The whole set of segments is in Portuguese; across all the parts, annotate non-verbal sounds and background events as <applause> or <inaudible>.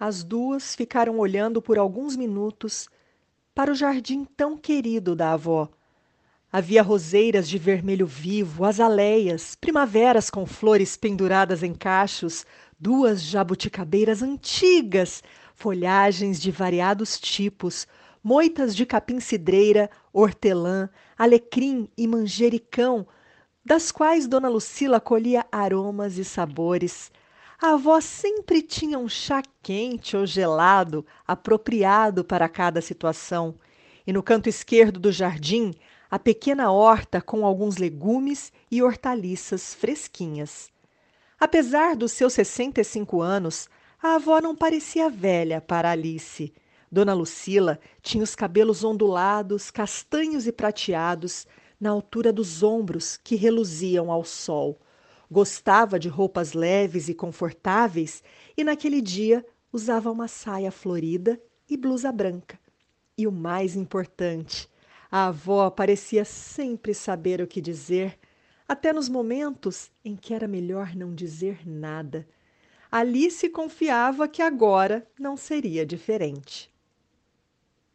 As duas ficaram olhando por alguns minutos para o jardim tão querido da avó. Havia roseiras de vermelho vivo, azaleias, primaveras com flores penduradas em cachos, duas jabuticabeiras antigas, folhagens de variados tipos, moitas de capim-cidreira, hortelã, alecrim e manjericão, das quais Dona Lucila colhia aromas e sabores. A avó sempre tinha um chá quente ou gelado apropriado para cada situação. E no canto esquerdo do jardim, a pequena horta com alguns legumes e hortaliças fresquinhas. Apesar dos seus 65 anos, a avó não parecia velha para Alice. Dona Lucila tinha os cabelos ondulados, castanhos e prateados, na altura dos ombros que reluziam ao sol Gostava de roupas leves e confortáveis e naquele dia usava uma saia florida e blusa branca. E o mais importante, a avó parecia sempre saber o que dizer, até nos momentos em que era melhor não dizer nada. Alice confiava que agora não seria diferente.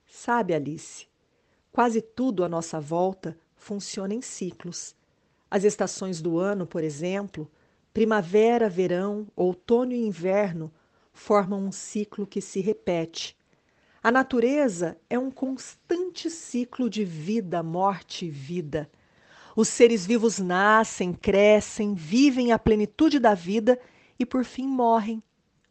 Sabe, Alice, quase tudo à nossa volta funciona em ciclos. As estações do ano, por exemplo, primavera, verão, outono e inverno, formam um ciclo que se repete. A natureza é um constante ciclo de vida, morte e vida. Os seres vivos nascem, crescem, vivem a plenitude da vida e por fim morrem,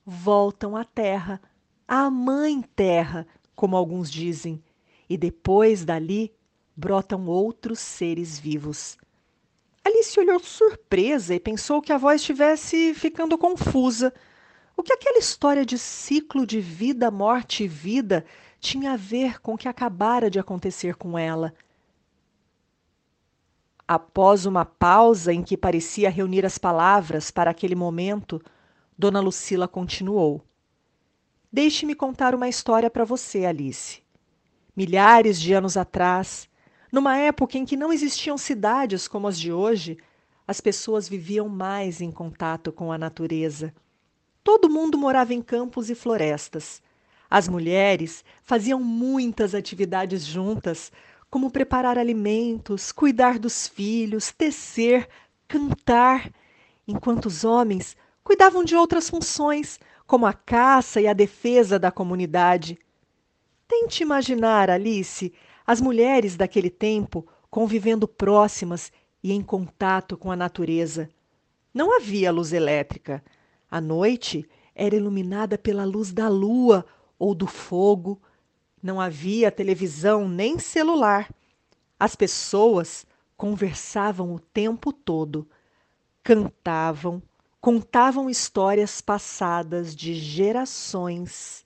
voltam à terra, à mãe terra, como alguns dizem, e depois dali brotam outros seres vivos. Alice olhou surpresa e pensou que a voz estivesse ficando confusa. O que aquela história de ciclo de vida, morte e vida tinha a ver com o que acabara de acontecer com ela? Após uma pausa em que parecia reunir as palavras para aquele momento, Dona Lucila continuou. Deixe-me contar uma história para você, Alice. Milhares de anos atrás, numa época em que não existiam cidades como as de hoje, as pessoas viviam mais em contato com a natureza. Todo mundo morava em campos e florestas. As mulheres faziam muitas atividades juntas, como preparar alimentos, cuidar dos filhos, tecer, cantar, enquanto os homens cuidavam de outras funções, como a caça e a defesa da comunidade. Tente imaginar, Alice, as mulheres daquele tempo convivendo próximas e em contato com a natureza. Não havia luz elétrica. A noite era iluminada pela luz da lua ou do fogo. Não havia televisão nem celular. As pessoas conversavam o tempo todo, cantavam, contavam histórias passadas de gerações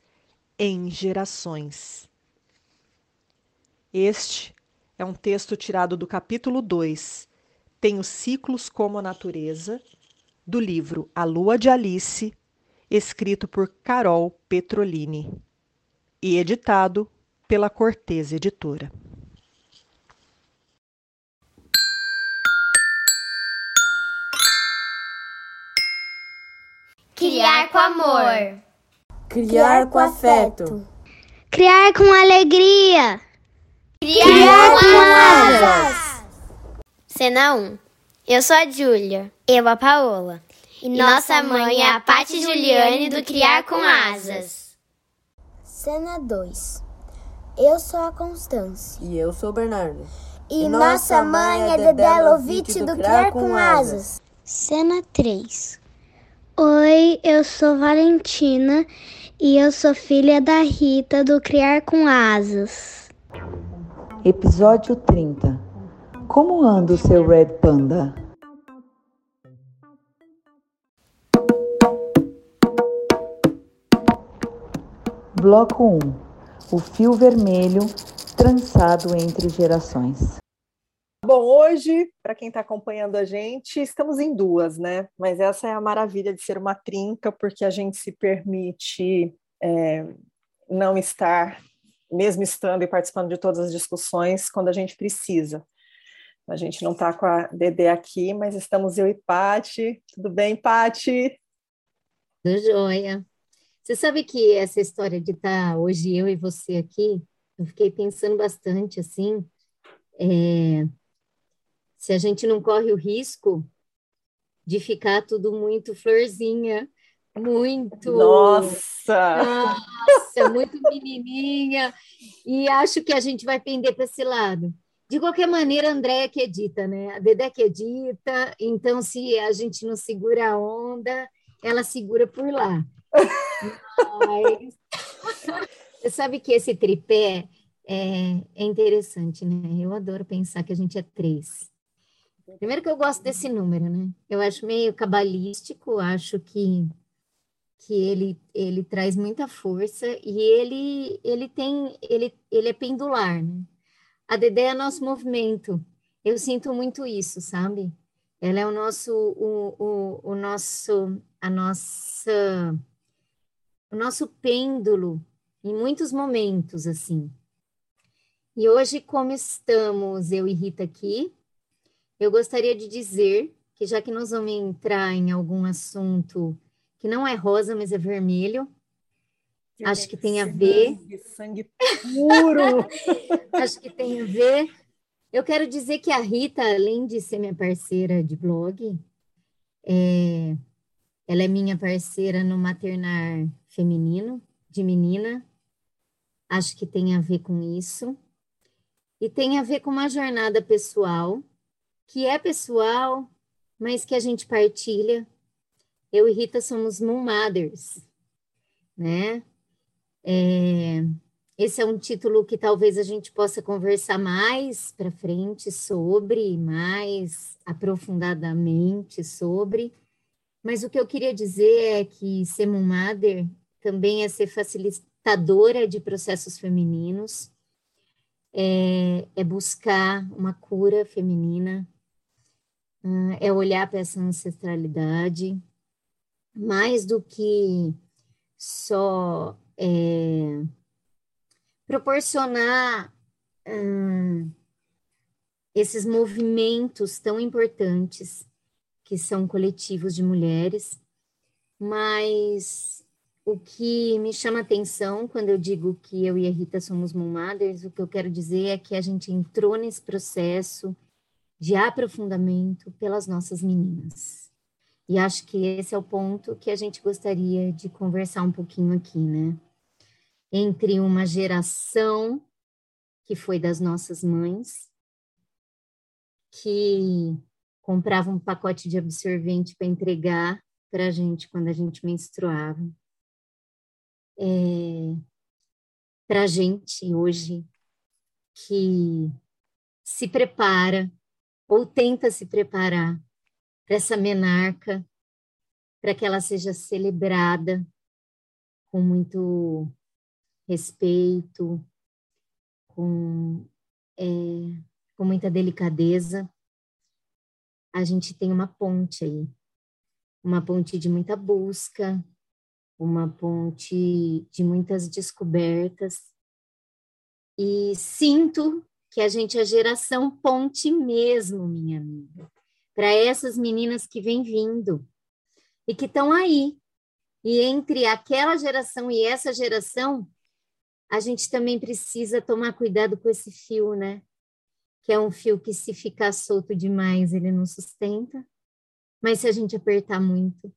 em gerações. Este é um texto tirado do capítulo 2, Tem os ciclos como a natureza, do livro A Lua de Alice, escrito por Carol Petrolini e editado pela Cortez Editora. Criar com amor. Criar com afeto. Criar com alegria. Criar com asas. Cena 1. Eu sou a Júlia. Eu a Paola. E, nossa mãe é a Pati Juliane do Criar com Asas. Cena 2. Eu sou a Constância. E eu sou o Bernardo. E, e nossa mãe é Dedé Lovitch do Criar com Asas. Cena 3. Oi, eu sou Valentina e eu sou filha da Rita do Criar com Asas. Episódio 30 Como anda o seu Red Panda? Bloco 1 O fio vermelho trançado entre gerações. Bom, hoje, para quem está acompanhando a gente, estamos em duas, né? Mas essa é a maravilha de ser uma trinca, porque a gente se permite é, não estar, mesmo estando e participando de todas as discussões, quando a gente precisa. A gente não está com a Dedé aqui, mas estamos eu e Pati. Tudo bem, Pati? Tudo jóia. Você sabe que essa história de estar tá hoje eu e você aqui, eu fiquei pensando bastante assim, é, se a gente não corre o risco de ficar tudo muito florzinha, muito. Nossa! Nossa, muito menininha. E acho que a gente vai pender para esse lado. De qualquer maneira, a Andréia que edita, né? A Dedé que edita, então se a gente não segura a onda, ela segura por lá. Mas você sabe que esse tripé é, é interessante, né? Eu adoro pensar que a gente é três. Primeiro que eu gosto desse número, né? Eu acho meio cabalístico, acho que que ele ele traz muita força e ele ele tem ele ele é pendular, né? A Dedé é nosso movimento. Eu sinto muito isso, sabe? Ela é o nosso, o, o, o nosso, a nossa, o nosso pêndulo em muitos momentos, assim. E hoje, como estamos, eu e Rita aqui, eu gostaria de dizer que já que nós vamos entrar em algum assunto que não é rosa, mas é vermelho, Acho que tem a ver. Sangue, puro! <laughs> Acho que tem a ver. Eu quero dizer que a Rita, além de ser minha parceira de blog, é... ela é minha parceira no maternar feminino, de menina. Acho que tem a ver com isso. E tem a ver com uma jornada pessoal, que é pessoal, mas que a gente partilha. Eu e Rita somos Moon Mothers, né? É, esse é um título que talvez a gente possa conversar mais para frente sobre, mais aprofundadamente sobre. Mas o que eu queria dizer é que ser mother também é ser facilitadora de processos femininos, é, é buscar uma cura feminina, ah, é olhar para essa ancestralidade, mais do que só é, proporcionar hum, esses movimentos tão importantes que são coletivos de mulheres, mas o que me chama atenção quando eu digo que eu e a Rita somos mothers, o que eu quero dizer é que a gente entrou nesse processo de aprofundamento pelas nossas meninas. E acho que esse é o ponto que a gente gostaria de conversar um pouquinho aqui, né? entre uma geração que foi das nossas mães, que comprava um pacote de absorvente para entregar para a gente quando a gente menstruava. É, para a gente hoje que se prepara ou tenta se preparar para essa menarca, para que ela seja celebrada com muito respeito, com, é, com muita delicadeza, a gente tem uma ponte aí, uma ponte de muita busca, uma ponte de muitas descobertas, e sinto que a gente é geração ponte mesmo, minha amiga, para essas meninas que vêm vindo e que estão aí. E entre aquela geração e essa geração, a gente também precisa tomar cuidado com esse fio, né? Que é um fio que, se ficar solto demais, ele não sustenta, mas se a gente apertar muito,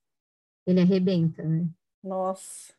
ele arrebenta, né? Nossa.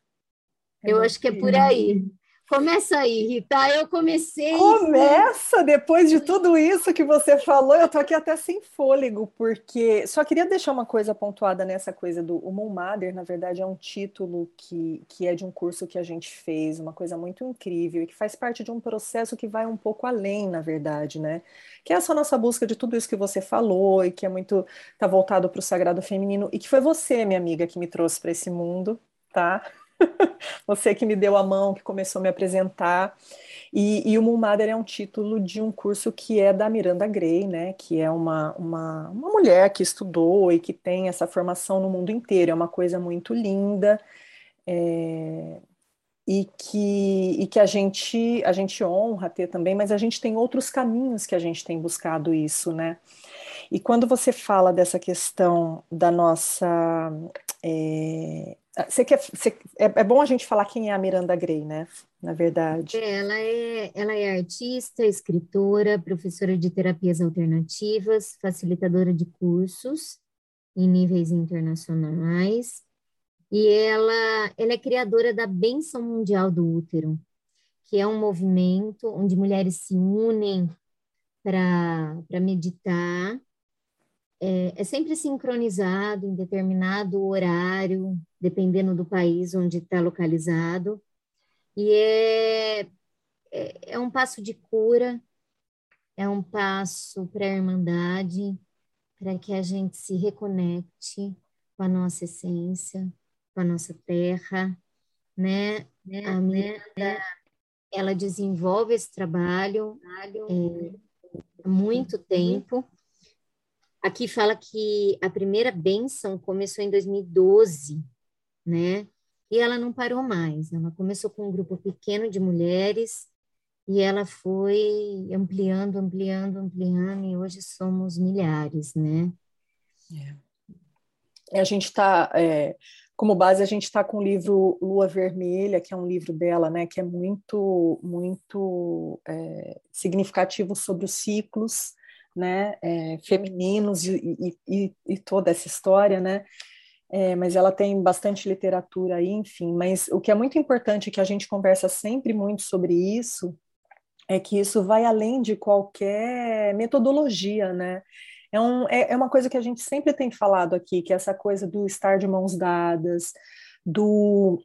Eu acho que é por aí. Começa aí, Rita. Eu comecei. Começa depois de tudo isso que você falou. Eu tô aqui até sem fôlego, porque só queria deixar uma coisa pontuada nessa coisa do o Mother, na verdade, é um título que, que é de um curso que a gente fez, uma coisa muito incrível e que faz parte de um processo que vai um pouco além, na verdade, né? Que é essa nossa busca de tudo isso que você falou e que é muito tá voltado para o sagrado feminino e que foi você, minha amiga, que me trouxe para esse mundo, tá? <laughs> Você que me deu a mão, que começou a me apresentar. E, e o Mulmader é um título de um curso que é da Miranda Gray, né? Que é uma, uma, uma mulher que estudou e que tem essa formação no mundo inteiro. É uma coisa muito linda. É, e que, e que a gente a gente honra ter também, mas a gente tem outros caminhos que a gente tem buscado isso, né? E quando você fala dessa questão da nossa é, você quer, você, é, é, bom a gente falar quem é a Miranda Gray, né? Na verdade. Ela é, ela é artista, escritora, professora de terapias alternativas, facilitadora de cursos em níveis internacionais. E ela, ela é criadora da Bênção Mundial do Útero, que é um movimento onde mulheres se unem para meditar é, é sempre sincronizado em determinado horário, dependendo do país onde está localizado, e é, é, é um passo de cura, é um passo para a irmandade, para que a gente se reconecte com a nossa essência, com a nossa terra, né? né? A minha, né? ela desenvolve esse trabalho é, há muito tempo Aqui fala que a primeira bênção começou em 2012, né? E ela não parou mais. Ela começou com um grupo pequeno de mulheres e ela foi ampliando, ampliando, ampliando, e hoje somos milhares, né? É. A gente está, é, como base, a gente está com o livro Lua Vermelha, que é um livro dela, né? Que é muito, muito é, significativo sobre os ciclos né, é, femininos e, e, e, toda essa história, né, é, mas ela tem bastante literatura aí, enfim, mas o que é muito importante que a gente conversa sempre muito sobre isso é que isso vai além de qualquer metodologia, né, é, um, é, é uma coisa que a gente sempre tem falado aqui, que é essa coisa do estar de mãos dadas, do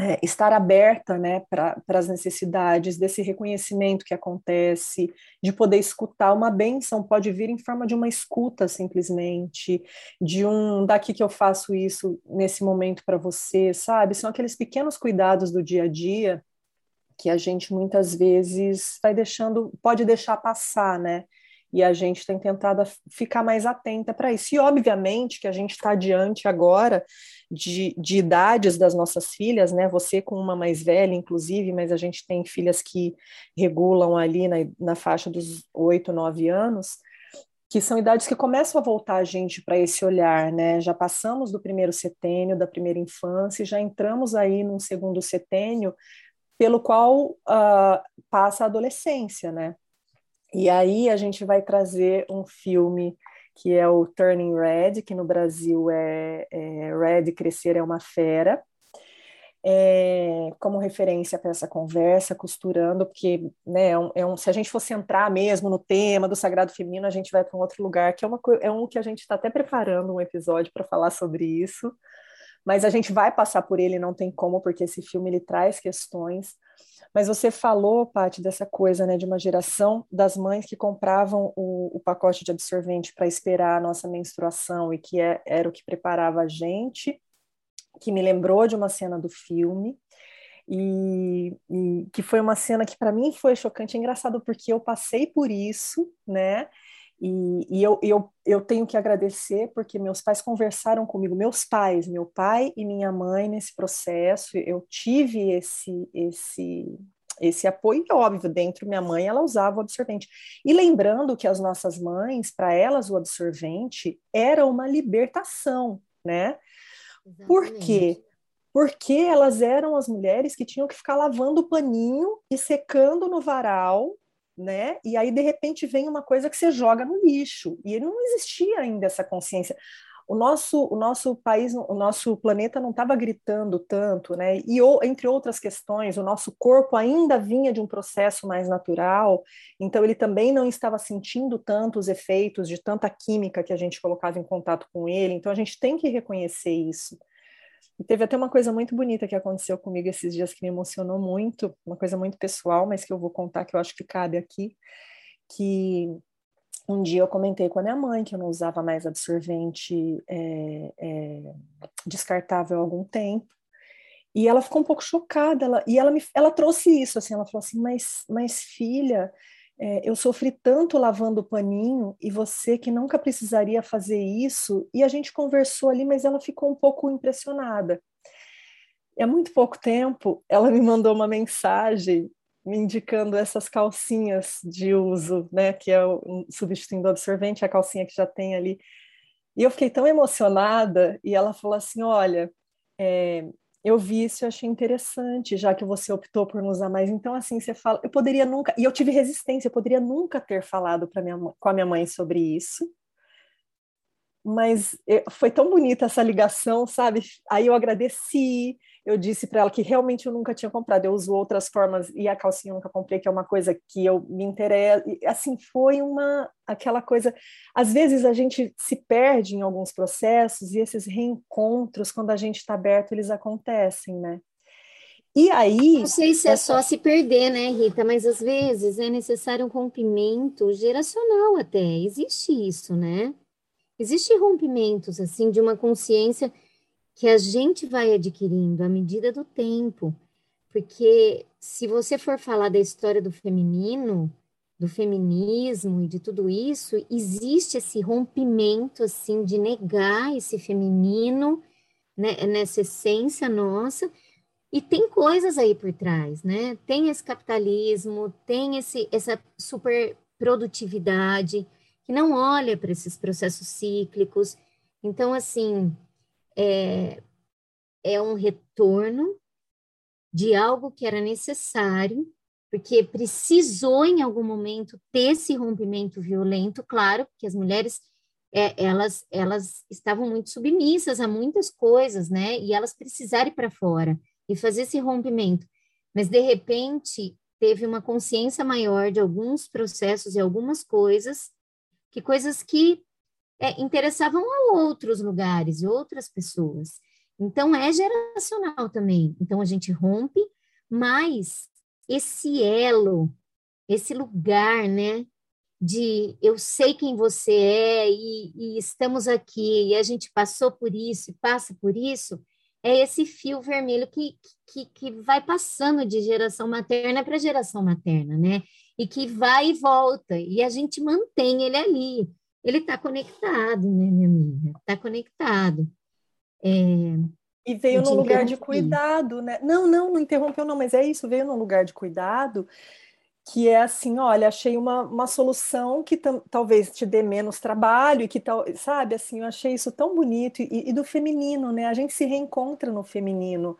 é, estar aberta né, para as necessidades, desse reconhecimento que acontece, de poder escutar uma benção, pode vir em forma de uma escuta simplesmente, de um daqui que eu faço isso nesse momento para você, sabe? São aqueles pequenos cuidados do dia a dia que a gente muitas vezes vai deixando, pode deixar passar, né? E a gente tem tentado ficar mais atenta para isso. E, obviamente, que a gente está diante agora de, de idades das nossas filhas, né? Você com uma mais velha, inclusive, mas a gente tem filhas que regulam ali na, na faixa dos oito, nove anos, que são idades que começam a voltar a gente para esse olhar, né? Já passamos do primeiro setênio, da primeira infância, já entramos aí num segundo setênio, pelo qual uh, passa a adolescência, né? E aí a gente vai trazer um filme que é o Turning Red, que no Brasil é, é Red Crescer é uma Fera, é, como referência para essa conversa, costurando, porque né, é um, é um, se a gente fosse entrar mesmo no tema do sagrado feminino, a gente vai para um outro lugar, que é, uma, é um que a gente está até preparando um episódio para falar sobre isso, mas a gente vai passar por ele, não tem como, porque esse filme ele traz questões mas você falou, Paty, dessa coisa, né, de uma geração das mães que compravam o, o pacote de absorvente para esperar a nossa menstruação e que é, era o que preparava a gente, que me lembrou de uma cena do filme. E, e que foi uma cena que para mim foi chocante, é engraçado porque eu passei por isso, né? E, e eu, eu, eu tenho que agradecer porque meus pais conversaram comigo, meus pais, meu pai e minha mãe nesse processo, eu tive esse, esse, esse apoio, e óbvio, dentro minha mãe ela usava o absorvente. E lembrando que as nossas mães, para elas o absorvente era uma libertação, né? Exatamente. Por quê? Porque elas eram as mulheres que tinham que ficar lavando o paninho e secando no varal né? E aí, de repente, vem uma coisa que você joga no lixo. E não existia ainda essa consciência. o nosso, o nosso país, o nosso planeta não estava gritando tanto, né? E entre outras questões, o nosso corpo ainda vinha de um processo mais natural, então ele também não estava sentindo tanto os efeitos de tanta química que a gente colocava em contato com ele. Então a gente tem que reconhecer isso. E teve até uma coisa muito bonita que aconteceu comigo esses dias que me emocionou muito, uma coisa muito pessoal, mas que eu vou contar que eu acho que cabe aqui, que um dia eu comentei com a minha mãe que eu não usava mais absorvente é, é, descartável há algum tempo. E ela ficou um pouco chocada, ela, e ela, me, ela trouxe isso, assim, ela falou assim, mas, mas filha, é, eu sofri tanto lavando o paninho, e você que nunca precisaria fazer isso, e a gente conversou ali, mas ela ficou um pouco impressionada. E há muito pouco tempo, ela me mandou uma mensagem me indicando essas calcinhas de uso, né, que é o substituindo o absorvente, a calcinha que já tem ali. E eu fiquei tão emocionada, e ela falou assim, olha, é, eu vi isso e achei interessante, já que você optou por não usar mais. Então, assim, você fala, eu poderia nunca, e eu tive resistência, eu poderia nunca ter falado minha com a minha mãe sobre isso, mas eh, foi tão bonita essa ligação, sabe? Aí eu agradeci, eu disse para ela que realmente eu nunca tinha comprado, eu uso outras formas e a calcinha eu nunca comprei, que é uma coisa que eu me interesso. Assim, foi uma aquela coisa. Às vezes a gente se perde em alguns processos e esses reencontros, quando a gente está aberto, eles acontecem, né? E aí. Não sei se é essa... só se perder, né, Rita? Mas às vezes é necessário um rompimento geracional até. Existe isso, né? Existem rompimentos, assim, de uma consciência que a gente vai adquirindo à medida do tempo. Porque se você for falar da história do feminino, do feminismo e de tudo isso, existe esse rompimento assim de negar esse feminino né, nessa essência nossa e tem coisas aí por trás, né? Tem esse capitalismo, tem esse essa super produtividade que não olha para esses processos cíclicos. Então assim, é, é um retorno de algo que era necessário, porque precisou em algum momento ter esse rompimento violento, claro, porque as mulheres é, elas elas estavam muito submissas a muitas coisas, né? E elas precisaram ir para fora e fazer esse rompimento. Mas de repente teve uma consciência maior de alguns processos e algumas coisas, que coisas que é, interessavam a outros lugares outras pessoas. Então, é geracional também. Então, a gente rompe, mas esse elo, esse lugar, né, de eu sei quem você é e, e, estamos aqui e a gente passou por isso e passa por isso, é esse fio vermelho que, que, que vai passando de geração materna para geração materna, né? E que vai e volta, e a gente mantém ele ali ele está conectado, né, minha amiga? Está conectado. É, e veio num lugar de cuidado, né? Não, não, não interrompeu, não, mas é isso, veio num lugar de cuidado, que é assim, olha, achei uma, uma solução que talvez te dê menos trabalho e que tal, sabe, assim, eu achei isso tão bonito e, e do feminino, né? A gente se reencontra no feminino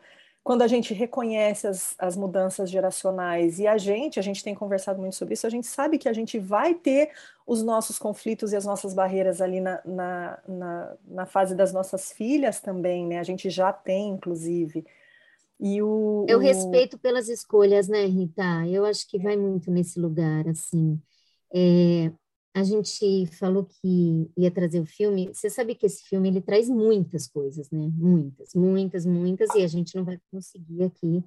quando a gente reconhece as, as mudanças geracionais e a gente, a gente tem conversado muito sobre isso, a gente sabe que a gente vai ter os nossos conflitos e as nossas barreiras ali na, na, na, na fase das nossas filhas também, né? A gente já tem, inclusive. E o, Eu o... respeito pelas escolhas, né, Rita? Eu acho que vai muito nesse lugar, assim. É, a gente falou que ia trazer o filme. Você sabe que esse filme ele traz muitas coisas, né? Muitas, muitas, muitas, e a gente não vai conseguir aqui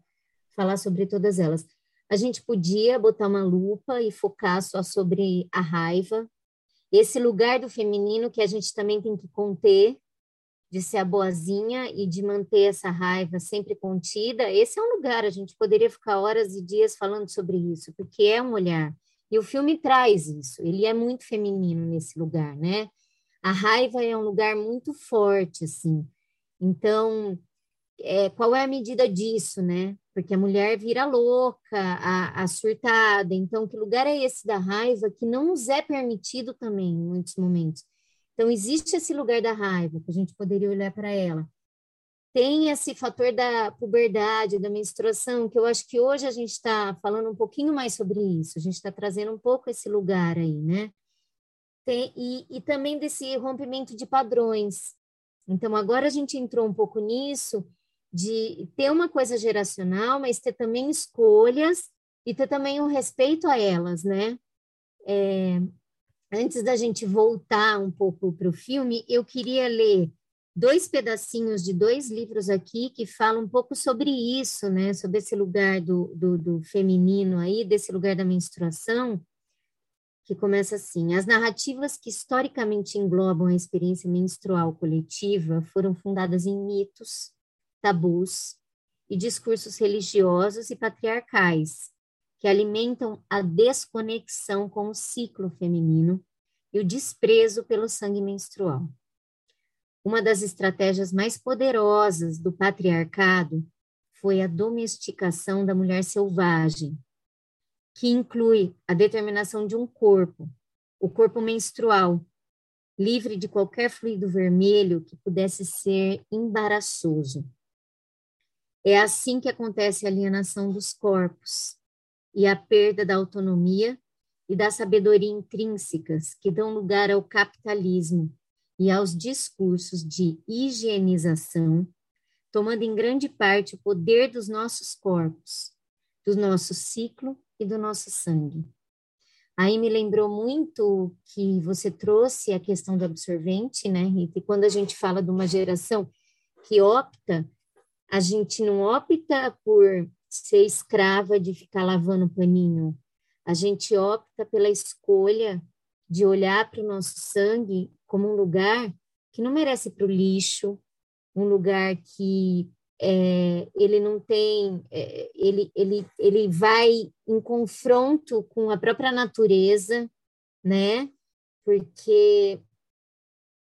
falar sobre todas elas. A gente podia botar uma lupa e focar só sobre a raiva, esse lugar do feminino que a gente também tem que conter, de ser a boazinha e de manter essa raiva sempre contida. Esse é um lugar, a gente poderia ficar horas e dias falando sobre isso, porque é um olhar e o filme traz isso, ele é muito feminino nesse lugar, né? A raiva é um lugar muito forte, assim. Então, é, qual é a medida disso, né? Porque a mulher vira louca, a, a, surtada. Então, que lugar é esse da raiva que não nos é permitido também em muitos momentos? Então, existe esse lugar da raiva, que a gente poderia olhar para ela tem esse fator da puberdade, da menstruação, que eu acho que hoje a gente está falando um pouquinho mais sobre isso, a gente está trazendo um pouco esse lugar aí, né? Tem, e, e também desse rompimento de padrões, Então, agora a gente entrou um pouco nisso de ter uma coisa geracional, mas ter também escolhas e ter também um respeito a elas, né? É, antes da gente voltar um pouco para o filme, eu queria ler dois pedacinhos de dois livros aqui que falam um pouco sobre isso, né? Sobre esse lugar do, do, do feminino aí, desse lugar da menstruação, que começa assim: as narrativas que historicamente englobam a experiência menstrual coletiva foram fundadas em mitos, tabus e discursos religiosos e patriarcais que alimentam a desconexão com o ciclo feminino e o desprezo pelo sangue menstrual. Uma das estratégias mais poderosas do patriarcado foi a domesticação da mulher selvagem, que inclui a determinação de um corpo, o corpo menstrual, livre de qualquer fluido vermelho que pudesse ser embaraçoso. É assim que acontece a alienação dos corpos e a perda da autonomia e da sabedoria intrínsecas que dão lugar ao capitalismo e aos discursos de higienização, tomando em grande parte o poder dos nossos corpos, do nosso ciclo e do nosso sangue. Aí me lembrou muito que você trouxe a questão do absorvente, né, Rita? E quando a gente fala de uma geração que opta, a gente não opta por ser escrava de ficar lavando paninho. A gente opta pela escolha de olhar para o nosso sangue como um lugar que não merece para o lixo, um lugar que é, ele não tem, é, ele, ele, ele vai em confronto com a própria natureza, né? Porque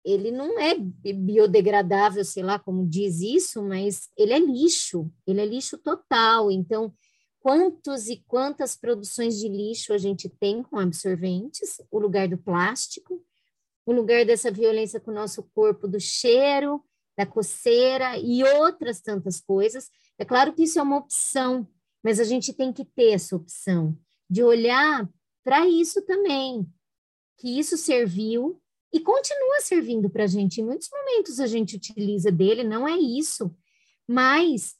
ele não é biodegradável, sei lá como diz isso, mas ele é lixo, ele é lixo total. Então, quantos e quantas produções de lixo a gente tem com absorventes, o lugar do plástico, o lugar dessa violência com o nosso corpo, do cheiro, da coceira e outras tantas coisas. É claro que isso é uma opção, mas a gente tem que ter essa opção de olhar para isso também, que isso serviu e continua servindo para a gente. Em muitos momentos a gente utiliza dele, não é isso, mas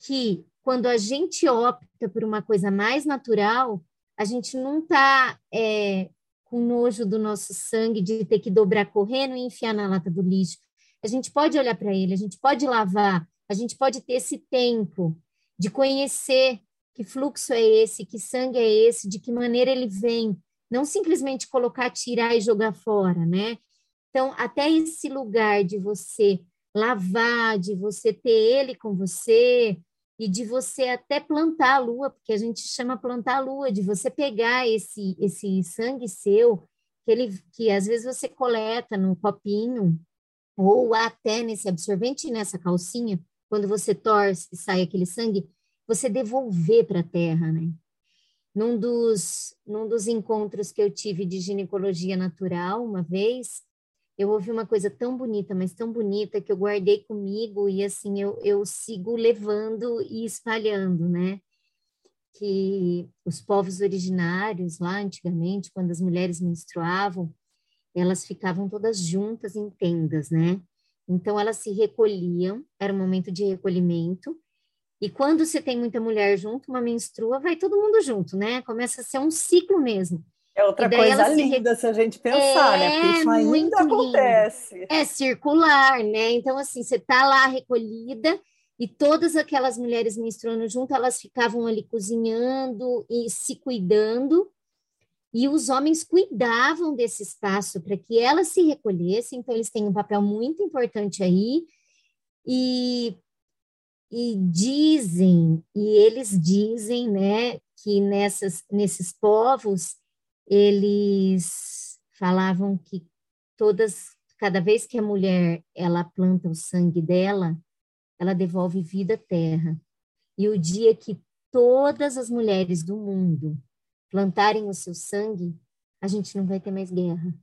que quando a gente opta por uma coisa mais natural, a gente não está é, com nojo do nosso sangue de ter que dobrar correndo e enfiar na lata do lixo. A gente pode olhar para ele, a gente pode lavar, a gente pode ter esse tempo de conhecer que fluxo é esse, que sangue é esse, de que maneira ele vem, não simplesmente colocar, tirar e jogar fora, né? Então, até esse lugar de você lavar, de você ter ele com você, e de você até plantar a lua, porque a gente chama plantar a lua, de você pegar esse esse sangue seu, que ele que às vezes você coleta no copinho ou até nesse absorvente nessa calcinha, quando você torce e sai aquele sangue, você devolver para a terra, né? Num dos, num dos encontros que eu tive de ginecologia natural, uma vez, eu ouvi uma coisa tão bonita, mas tão bonita, que eu guardei comigo e assim eu, eu sigo levando e espalhando, né? Que os povos originários, lá antigamente, quando as mulheres menstruavam, elas ficavam todas juntas em tendas, né? Então elas se recolhiam, era um momento de recolhimento, e quando você tem muita mulher junto, uma menstrua, vai todo mundo junto, né? Começa a ser um ciclo mesmo. É outra coisa linda se... se... a gente pensar, é, né? Porque isso ainda acontece. Lindo. É circular, né? Então, assim, você tá lá recolhida e todas aquelas mulheres menstruando junto, elas ficavam ali cozinhando e se cuidando, e os homens cuidavam desse espaço para que elas se recolhessem, então eles têm um papel muito importante aí, e, e dizem, e eles dizem, né, que nessas, nesses povos eles falavam que todas, cada vez que a mulher ela planta o sangue dela, ela devolve vida à terra. E o dia que todas as mulheres do mundo plantarem o seu sangue, a gente não vai ter mais guerra.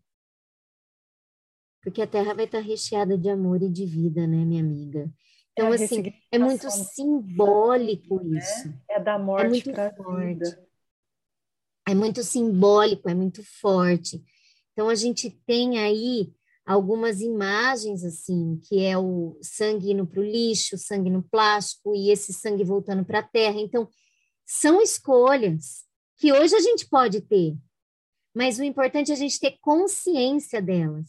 Porque a terra vai estar recheada de amor e de vida, né, minha amiga? Então, é assim, é muito simbólico né? isso. É da morte é para a vida é muito simbólico, é muito forte. Então, a gente tem aí algumas imagens assim, que é o sangue indo para o lixo, sangue no plástico e esse sangue voltando para a terra. Então, são escolhas que hoje a gente pode ter, mas o importante é a gente ter consciência delas,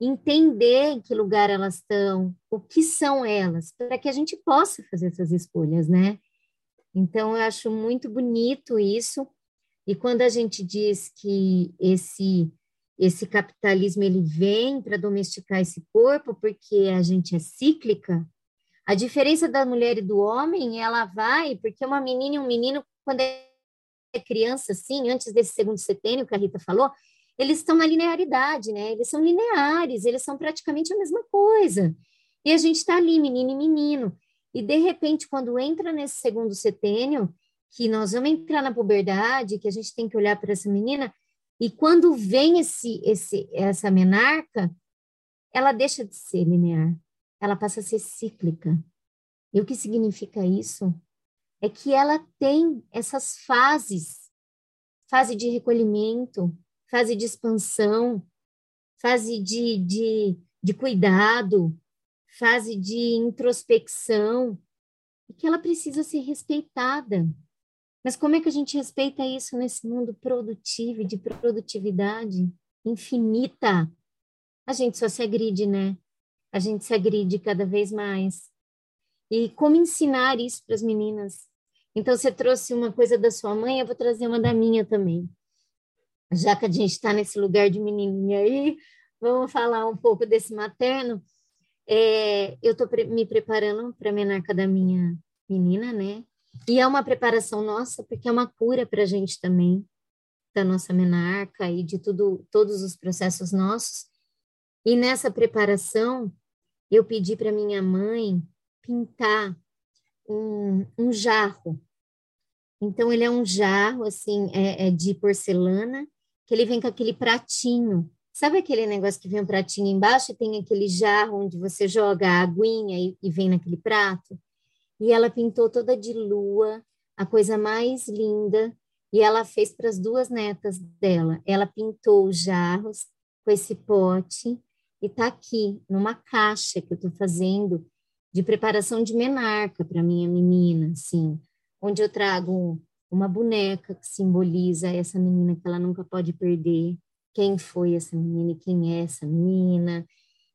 entender em que lugar elas estão, o que são elas, para que a gente possa fazer essas escolhas, né? Então, eu acho muito bonito isso. E quando a gente diz que esse esse capitalismo ele vem para domesticar esse corpo porque a gente é cíclica. A diferença da mulher e do homem, ela vai porque uma menina e um menino quando é criança assim, antes desse segundo setênio que a Rita falou, eles estão na linearidade, né? Eles são lineares, eles são praticamente a mesma coisa. E a gente está ali, menino e menino. E de repente, quando entra nesse segundo setênio, que nós vamos entrar na puberdade, que a gente tem que olhar para essa menina, e quando vem esse, esse, essa menarca, ela deixa de ser linear, ela passa a ser cíclica. E o que significa isso? É que ela tem essas fases, fase de recolhimento, fase de expansão, fase de, de, de cuidado, fase de introspecção, e que ela precisa ser respeitada. Mas como é que a gente respeita isso nesse mundo produtivo e de produtividade infinita? A gente só se agride, né? A gente se agride cada vez mais. E como ensinar isso para as meninas? Então, você trouxe uma coisa da sua mãe, eu vou trazer uma da minha também. Já que a gente está nesse lugar de menininha aí, vamos falar um pouco desse materno. É, eu estou pre me preparando para a menarca da minha menina, né? E é uma preparação nossa, porque é uma cura para a gente também, da nossa menarca e de tudo, todos os processos nossos. E nessa preparação, eu pedi para minha mãe pintar um, um, jarro. Então, ele é um jarro, assim, é, é, de porcelana, que ele vem com aquele pratinho. Sabe aquele negócio que vem um pratinho embaixo e tem aquele jarro onde você joga a aguinha e, e vem naquele prato? E ela pintou toda de lua, a coisa mais linda, e ela fez para as duas netas dela. Ela pintou os jarros com esse pote e está aqui numa caixa que eu estou fazendo de preparação de menarca para minha menina, assim, onde eu trago uma boneca que simboliza essa menina que ela nunca pode perder. Quem foi essa menina e quem é essa menina?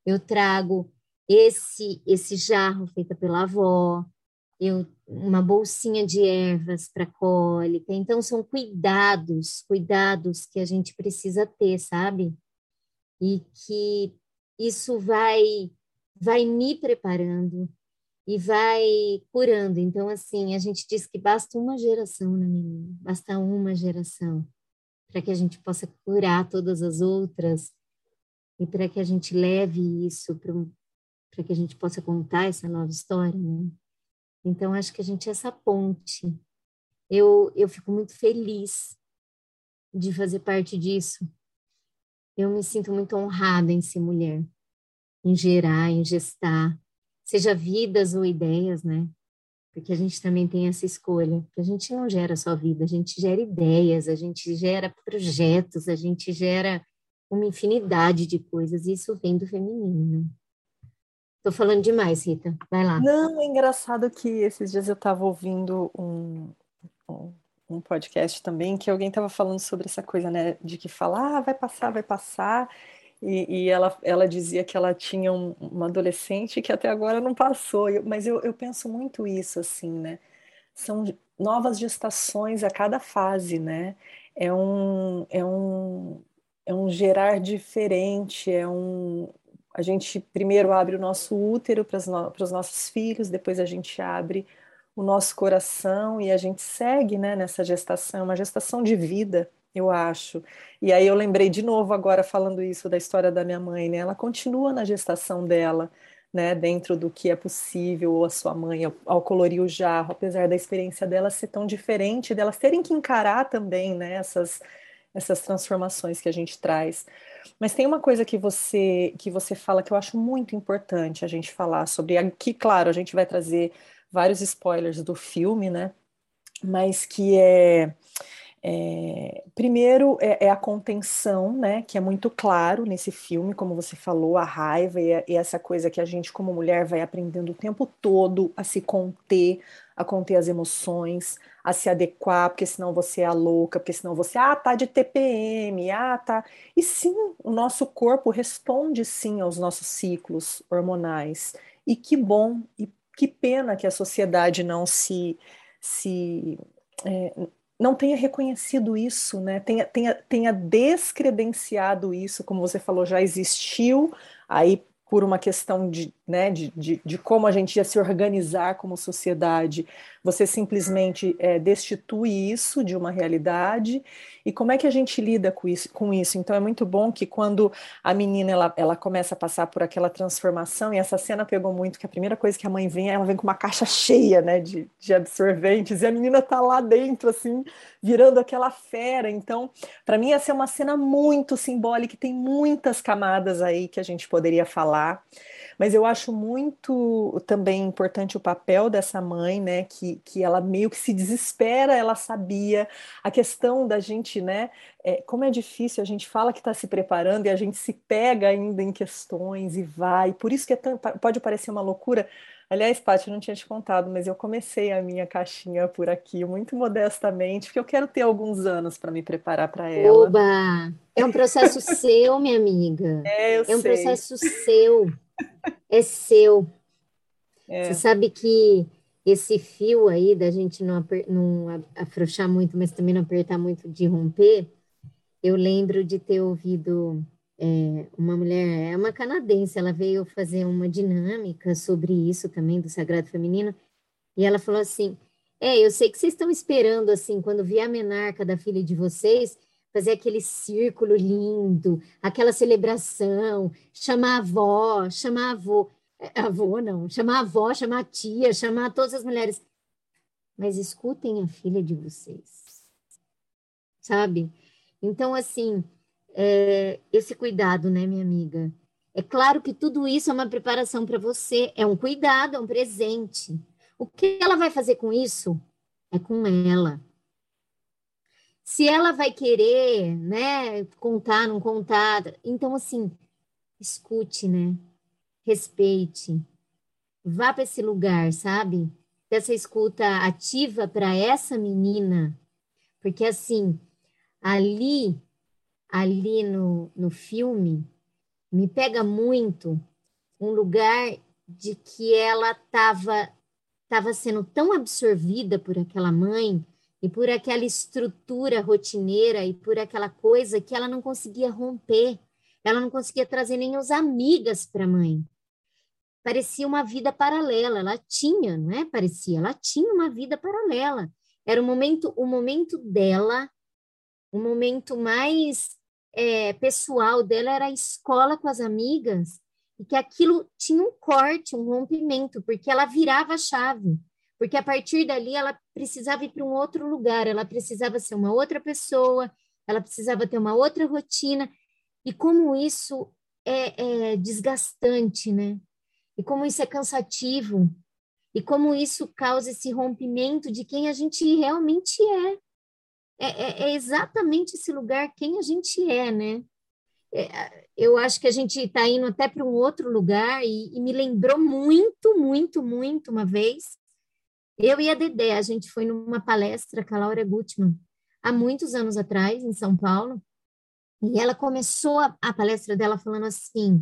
Eu trago esse esse jarro feito pela avó, eu, uma bolsinha de ervas para cólica. Então, são cuidados, cuidados que a gente precisa ter, sabe? E que isso vai, vai me preparando e vai curando. Então, assim, a gente diz que basta uma geração, né, menina? Basta uma geração para que a gente possa curar todas as outras e para que a gente leve isso para que a gente possa contar essa nova história, né? Então, acho que a gente é essa ponte. Eu, eu fico muito feliz de fazer parte disso. Eu me sinto muito honrada em ser mulher, em gerar, em gestar, seja vidas ou ideias, né? Porque a gente também tem essa escolha. A gente não gera só vida, a gente gera ideias, a gente gera projetos, a gente gera uma infinidade de coisas. E isso vem do feminino, né? Tô falando demais, Rita. Vai lá. Não, é engraçado que esses dias eu estava ouvindo um, um, um, podcast também que alguém estava falando sobre essa coisa, né? De que falar, ah, vai passar, vai passar. E, e ela, ela dizia que ela tinha um, uma adolescente que até agora não passou. Eu, mas eu, eu penso muito isso, assim, né? São novas gestações a cada fase, né? É um, é um, é um gerar diferente, é um, a gente primeiro abre o nosso útero para, no, os nossos filhos, depois a gente abre o nosso coração e a gente segue né, nessa gestação, uma gestação de vida, eu acho. E aí eu lembrei de novo agora falando isso da história da minha mãe, né? Ela continua na gestação dela, né, dentro do que é possível, ou a sua mãe, ao, ao, colorir o jarro, apesar da experiência dela ser tão diferente, delas terem que encarar também, né, essas, essas transformações que a gente traz. Mas tem uma coisa que você que você fala que eu acho muito importante a gente falar sobre. Aqui, claro, a gente vai trazer vários spoilers do filme, né? Mas que é É, primeiro é, é, a contenção, né, que é muito claro nesse filme, como você falou, a raiva e, e, essa coisa que a gente, como mulher, vai aprendendo o tempo todo a se conter, a conter as emoções, a se adequar, porque senão você é a louca, porque senão você, ah, tá de TPM, ah, tá. E sim, o nosso corpo responde sim aos nossos ciclos hormonais. E que bom, e que pena que a sociedade não se. se é, não tenha reconhecido isso, né? tenha, tenha, tenha descredenciado isso, como você falou, já existiu, aí por uma questão de, né, de, de, de, como a gente ia se organizar como sociedade, você simplesmente é, destitui isso de uma realidade, e como é que a gente lida com isso? Com isso? Então é muito bom que quando a menina ela, ela começa a passar por aquela transformação, e essa cena pegou muito, que a primeira coisa que a mãe vem, ela vem com uma caixa cheia né, de, de absorventes, e a menina tá lá dentro, assim, virando aquela fera. Então, para mim, essa é uma cena muito simbólica, tem muitas camadas aí que a gente poderia falar. Mas eu acho muito também importante o papel dessa mãe, né? Que, que ela meio que se desespera, ela sabia. A questão da gente, né? É, como é difícil, a gente fala que está se preparando e a gente se pega ainda em questões e vai. Por isso que é tão, pode parecer uma loucura, Aliás, Paty, eu não tinha te contado, mas eu comecei a minha caixinha por aqui, muito modestamente, porque eu quero ter alguns anos para me preparar para ela. Oba! É um processo seu, minha amiga. <laughs> É, eu é um sei. processo seu. É seu. É. Você sabe que esse fio aí da gente não, não afrouxar muito, mas também não apertar muito de romper, eu lembro de ter ouvido é, uma mulher, é uma canadense, ela veio fazer uma dinâmica sobre isso também, do sagrado feminino, e ela falou assim, é, eu sei que vocês estão esperando, assim, quando vier a menarca da filha de vocês, fazer aquele círculo lindo, aquela celebração, chamar a avó, chamar a avô, é, avô não, chamar a avó, chamar a tia, chamar todas as mulheres, mas escutem a filha de vocês, sabe? Então, assim, é, esse cuidado, né, minha amiga? É claro que tudo isso é uma preparação para você, é um cuidado, é um presente. O que ela vai fazer com isso é com ela. Se ela vai querer, né, contar, não contar, então assim, escute, né? Respeite. Vá para esse lugar, sabe? Dessa escuta ativa para essa menina, porque assim, ali ali no, no filme me pega muito um lugar de que ela estava tava sendo tão absorvida por aquela mãe e por aquela estrutura rotineira e por aquela coisa que ela não conseguia romper, ela não conseguia trazer nem as amigas para a mãe. Parecia uma vida paralela, ela tinha, não é? Parecia, ela tinha uma vida paralela. Era o momento, o momento dela, o momento mais é, pessoal dela era a escola com as amigas, e que aquilo tinha um corte, um rompimento, porque ela virava a chave. Porque a partir dali ela precisava ir para um outro lugar, ela precisava ser uma outra pessoa, ela precisava ter uma outra rotina. E como isso é, é desgastante, né? E como isso é cansativo, e como isso causa esse rompimento de quem a gente realmente é é, é, é exatamente esse lugar quem a gente é, né? É, eu acho que a gente está indo até para um outro lugar e, e, me lembrou muito, muito, muito uma vez. Eu e a Dedé, a gente foi numa palestra com a Laura Gutmann, há muitos anos atrás, em São Paulo, e ela começou a, a palestra dela falando assim: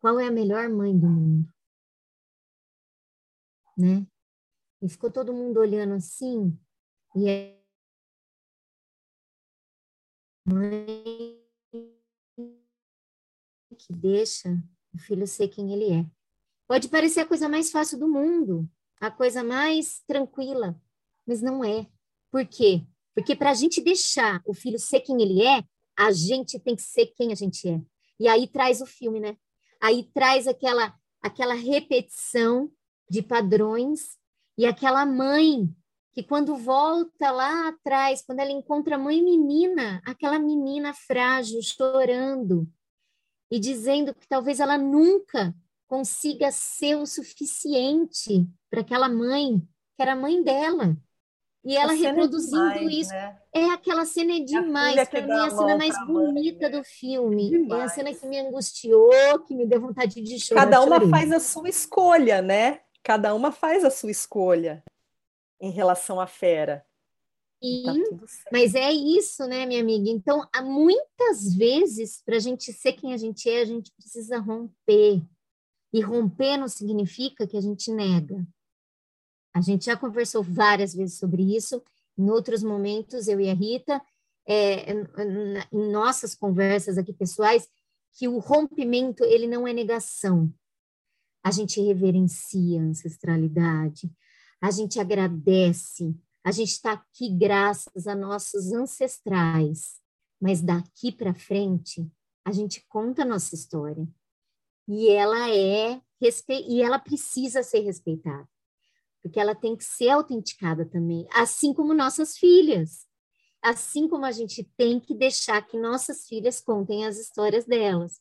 qual é a melhor mãe do mundo? Né? E ficou todo mundo olhando assim, e mãe que deixa o filho ser quem ele é. Pode parecer a coisa mais fácil do mundo, a coisa mais tranquila, mas não é. Por quê? Porque para a gente deixar o filho ser quem ele é, a gente tem que ser quem a gente é. E aí traz o filme, né? Aí traz aquela aquela repetição de padrões e aquela mãe que quando volta lá atrás, quando ela encontra a mãe menina, aquela menina frágil, chorando e dizendo que talvez ela nunca consiga ser o suficiente para aquela mãe, que era a mãe dela. E ela é reproduzindo é demais, isso. Né? É aquela cena é demais. Para mim, é a cena mais bonita mãe, né? do filme. Demais. É a cena que me angustiou, que me deu vontade de chorar. Cada uma faz a sua escolha, né? Cada uma faz a sua escolha em relação à fera. Tá Sim, tá mas é isso, né, minha amiga? Então, há muitas vezes, para a gente ser quem a gente é, a gente precisa romper. E romper não significa que a gente nega. A gente já conversou várias vezes sobre isso, em outros momentos, eu e a Rita, é, em nossas conversas aqui pessoais, que o rompimento, ele não é negação. A gente reverencia a ancestralidade, a gente agradece, a gente está aqui graças a nossos ancestrais, mas daqui para frente, a gente conta a nossa história. E ela é e ela precisa ser respeitada porque ela tem que ser autenticada também, assim como nossas filhas. Assim como a gente tem que deixar que nossas filhas contem as histórias delas.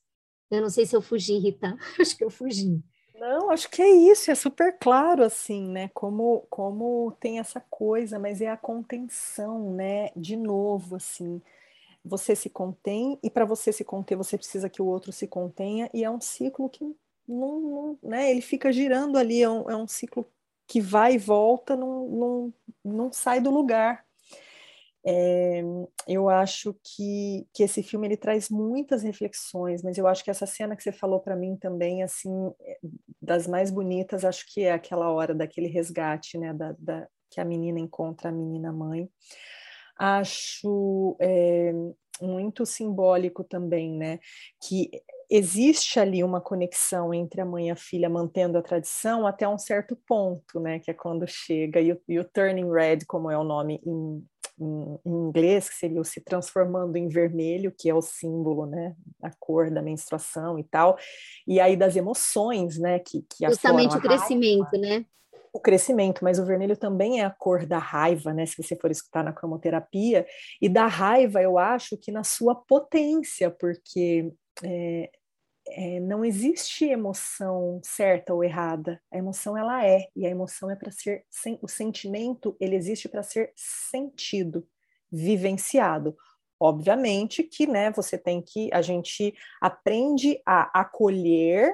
Eu não sei se eu fugi, Rita. <laughs> Acho que eu fugi. Não, acho que é isso, é super claro assim, né? Como como tem essa coisa, mas é a contenção, né? De novo, assim, você se contém e para você se conter, você precisa que o outro se contenha e é um ciclo que não, não né? Ele fica girando ali, é um, é um ciclo que vai e volta, não, não, não sai do lugar. É, eu acho que, que esse filme ele traz muitas reflexões, mas eu acho que essa cena que você falou para mim também, assim, das mais bonitas, acho que é aquela hora daquele resgate, né, da, da que a menina encontra a menina mãe. Acho é, muito simbólico também, né, que existe ali uma conexão entre a mãe e a filha mantendo a tradição até um certo ponto, né? Que é quando chega e o, e o turning red, como é o nome em, em, em, inglês, que seria o se transformando em vermelho, que é o símbolo, né? A cor da menstruação e tal. E aí das emoções, né? Que, que Justamente o crescimento, raiva, né? O crescimento, mas o vermelho também é a cor da raiva, né? Se você for escutar na cromoterapia, e da raiva eu acho que na sua potência, porque é, é, não existe emoção certa ou errada. A emoção ela é e a emoção é para ser o sentimento ele existe para ser sentido, vivenciado. Obviamente que, né? Você tem que a gente aprende a acolher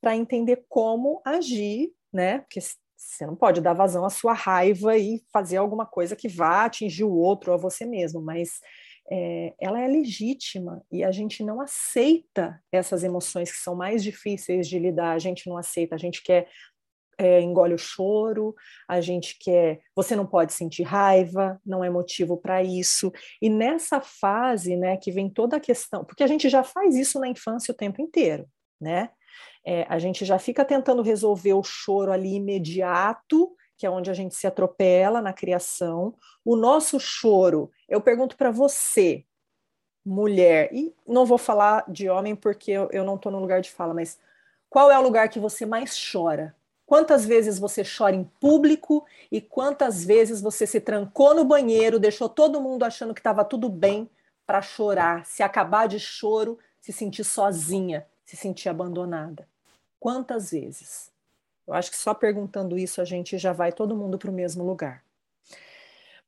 para entender como agir, né? Porque você não pode dar vazão à sua raiva e fazer alguma coisa que vá atingir o outro ou a você mesmo, mas é, ela é legítima e a gente não aceita essas emoções que são mais difíceis de lidar, a gente não aceita, a gente quer é, engole o choro, a gente quer, você não pode sentir raiva, não é motivo para isso. E nessa fase, né, que vem toda a questão, porque a gente já faz isso na infância o tempo inteiro, né? É, a gente já fica tentando resolver o choro ali imediato que é onde a gente se atropela na criação. O nosso choro, eu pergunto para você, mulher, e não vou falar de homem porque eu, eu não estou no lugar de fala, mas qual é o lugar que você mais chora? Quantas vezes você chora em público e quantas vezes você se trancou no banheiro, deixou todo mundo achando que estava tudo bem para chorar, se acabar de choro, se sentir sozinha, se sentir abandonada? Quantas vezes? Eu acho que só perguntando isso a gente já vai todo mundo para o mesmo lugar.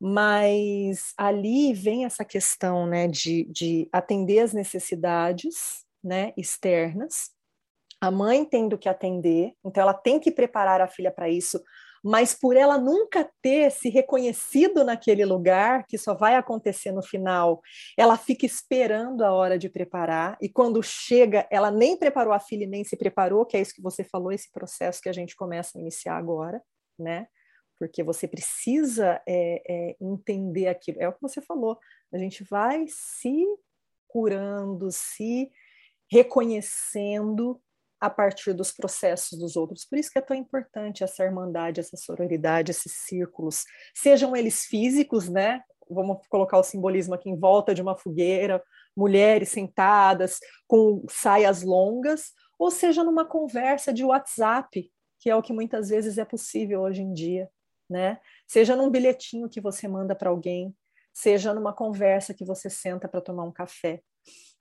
Mas ali vem essa questão né, de, de atender as necessidades né, externas, a mãe tendo que atender, então ela tem que preparar a filha para isso, mas por ela nunca ter se reconhecido naquele lugar, que só vai acontecer no final, ela fica esperando a hora de preparar, e quando chega, ela nem preparou a filha nem se preparou, que é isso que você falou, esse processo que a gente começa a iniciar agora, né? Porque você precisa é, é, entender aquilo, é o que você falou, a gente vai se curando, se reconhecendo a partir dos processos dos outros. Por isso que é tão importante essa irmandade, essa sororidade, esses círculos, sejam eles físicos, né? Vamos colocar o simbolismo aqui em volta de uma fogueira, mulheres sentadas com saias longas, ou seja numa conversa de WhatsApp, que é o que muitas vezes é possível hoje em dia, né? Seja num bilhetinho que você manda para alguém, seja numa conversa que você senta para tomar um café.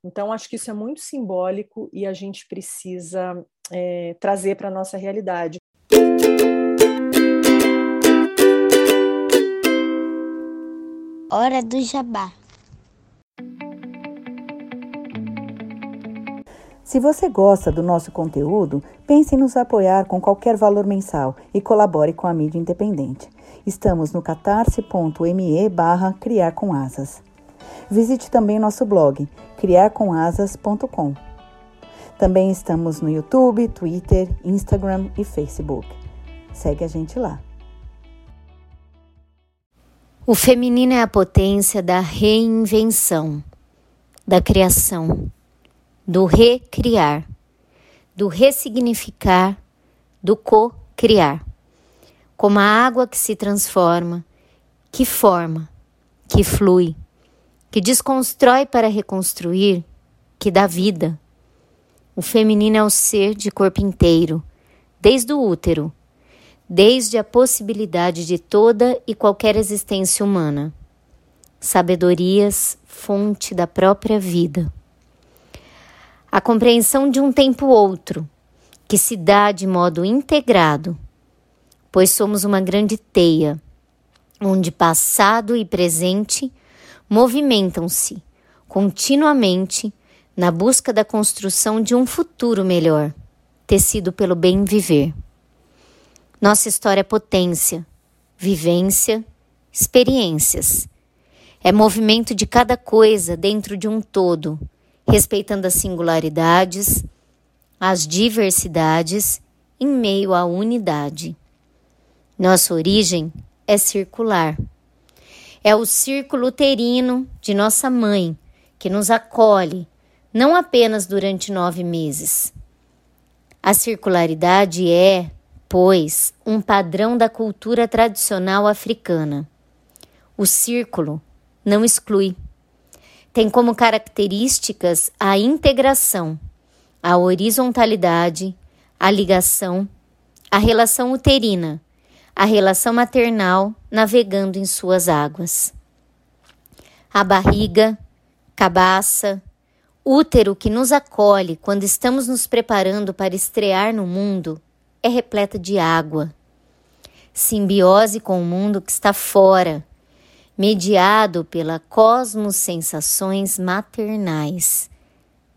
Então, acho que isso é muito simbólico e a gente precisa é, trazer para a nossa realidade. Hora do Jabá. Se você gosta do nosso conteúdo, pense em nos apoiar com qualquer valor mensal e colabore com a mídia independente. Estamos no catarse.me barra criar com asas. Visite também nosso blog, criarcomasas.com. Também estamos no YouTube, Twitter, Instagram e Facebook. Segue a gente lá. O feminino é a potência da reinvenção, da criação do recriar, do ressignificar, do co-criar. Como a água que se transforma, que forma, que flui, que desconstrói para reconstruir, que dá vida. O feminino é o ser de corpo inteiro, desde o útero, desde a possibilidade de toda e qualquer existência humana. Sabedorias, fonte da própria vida a compreensão de um tempo outro, que se dá de modo integrado, pois somos uma grande teia, onde passado e presente movimentam-se continuamente na busca da construção de um futuro melhor, tecido pelo bem viver. Nossa história é potência, vivência, experiências. É movimento de cada coisa dentro de um todo respeitando as singularidades, as diversidades em meio à unidade. Nossa origem é circular. É o círculo uterino de nossa mãe que nos acolhe, não apenas durante nove meses. A circularidade é, pois, um padrão da cultura tradicional africana. O círculo não exclui tem como características a integração, a horizontalidade, a ligação, a relação uterina, a relação maternal navegando em suas águas. A barriga, cabaça, útero que nos acolhe quando estamos nos preparando para estrear no mundo é repleta de água. Simbiose com o mundo que está fora, mediado pela cosmos sensações maternais,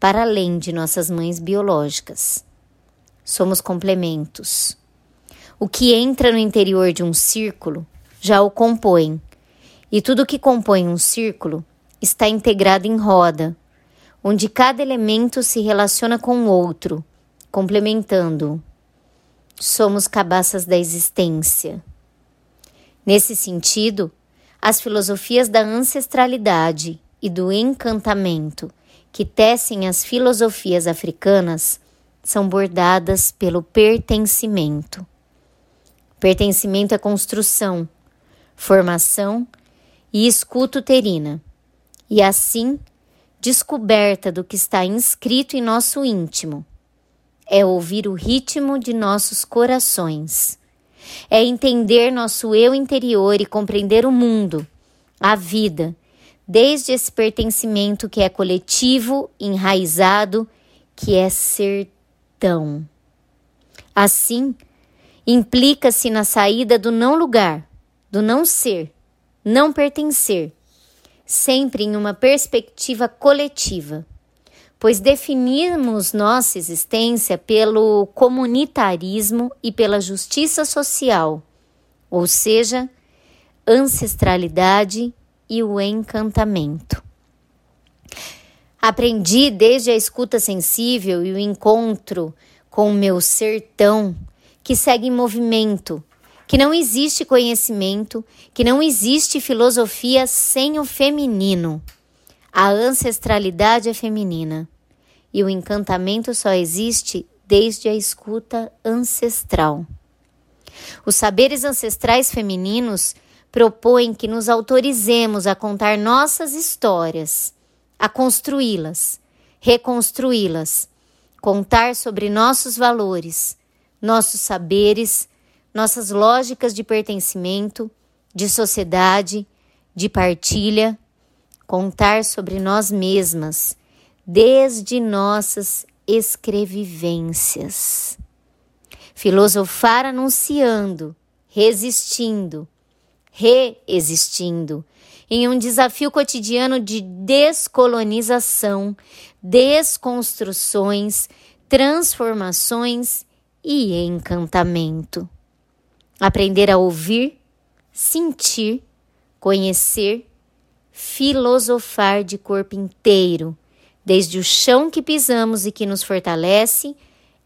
para além de nossas mães biológicas. Somos complementos. O que entra no interior de um círculo já o compõe, e tudo que compõe um círculo está integrado em roda, onde cada elemento se relaciona com o outro, complementando-o. Somos cabaças da existência. Nesse sentido, as filosofias da ancestralidade e do encantamento que tecem as filosofias africanas são bordadas pelo pertencimento. Pertencimento é construção, formação e escuta uterina, e assim descoberta do que está inscrito em nosso íntimo. É ouvir o ritmo de nossos corações é entender nosso eu interior e compreender o mundo, a vida, desde esse pertencimento que é coletivo, enraizado, que é sertão. Assim, implica-se na saída do não lugar, do não ser, não pertencer, sempre em uma perspectiva coletiva pois definimos nossa existência pelo comunitarismo e pela justiça social, ou seja, ancestralidade e o encantamento. Aprendi desde a escuta sensível e o encontro com o meu sertão, que segue em movimento, que não existe conhecimento, que não existe filosofia sem o feminino. A ancestralidade é feminina e o encantamento só existe desde a escuta ancestral. Os saberes ancestrais femininos propõem que nos autorizemos a contar nossas histórias, a construí-las, reconstruí-las, contar sobre nossos valores, nossos saberes, nossas lógicas de pertencimento, de sociedade, de partilha, contar sobre nós mesmas desde nossas escrevivências. Filosofar anunciando, resistindo, reexistindo, em um desafio cotidiano de descolonização, desconstruções, transformações e encantamento. Aprender a ouvir, sentir, conhecer, filosofar de corpo inteiro, desde o chão que pisamos e que nos fortalece,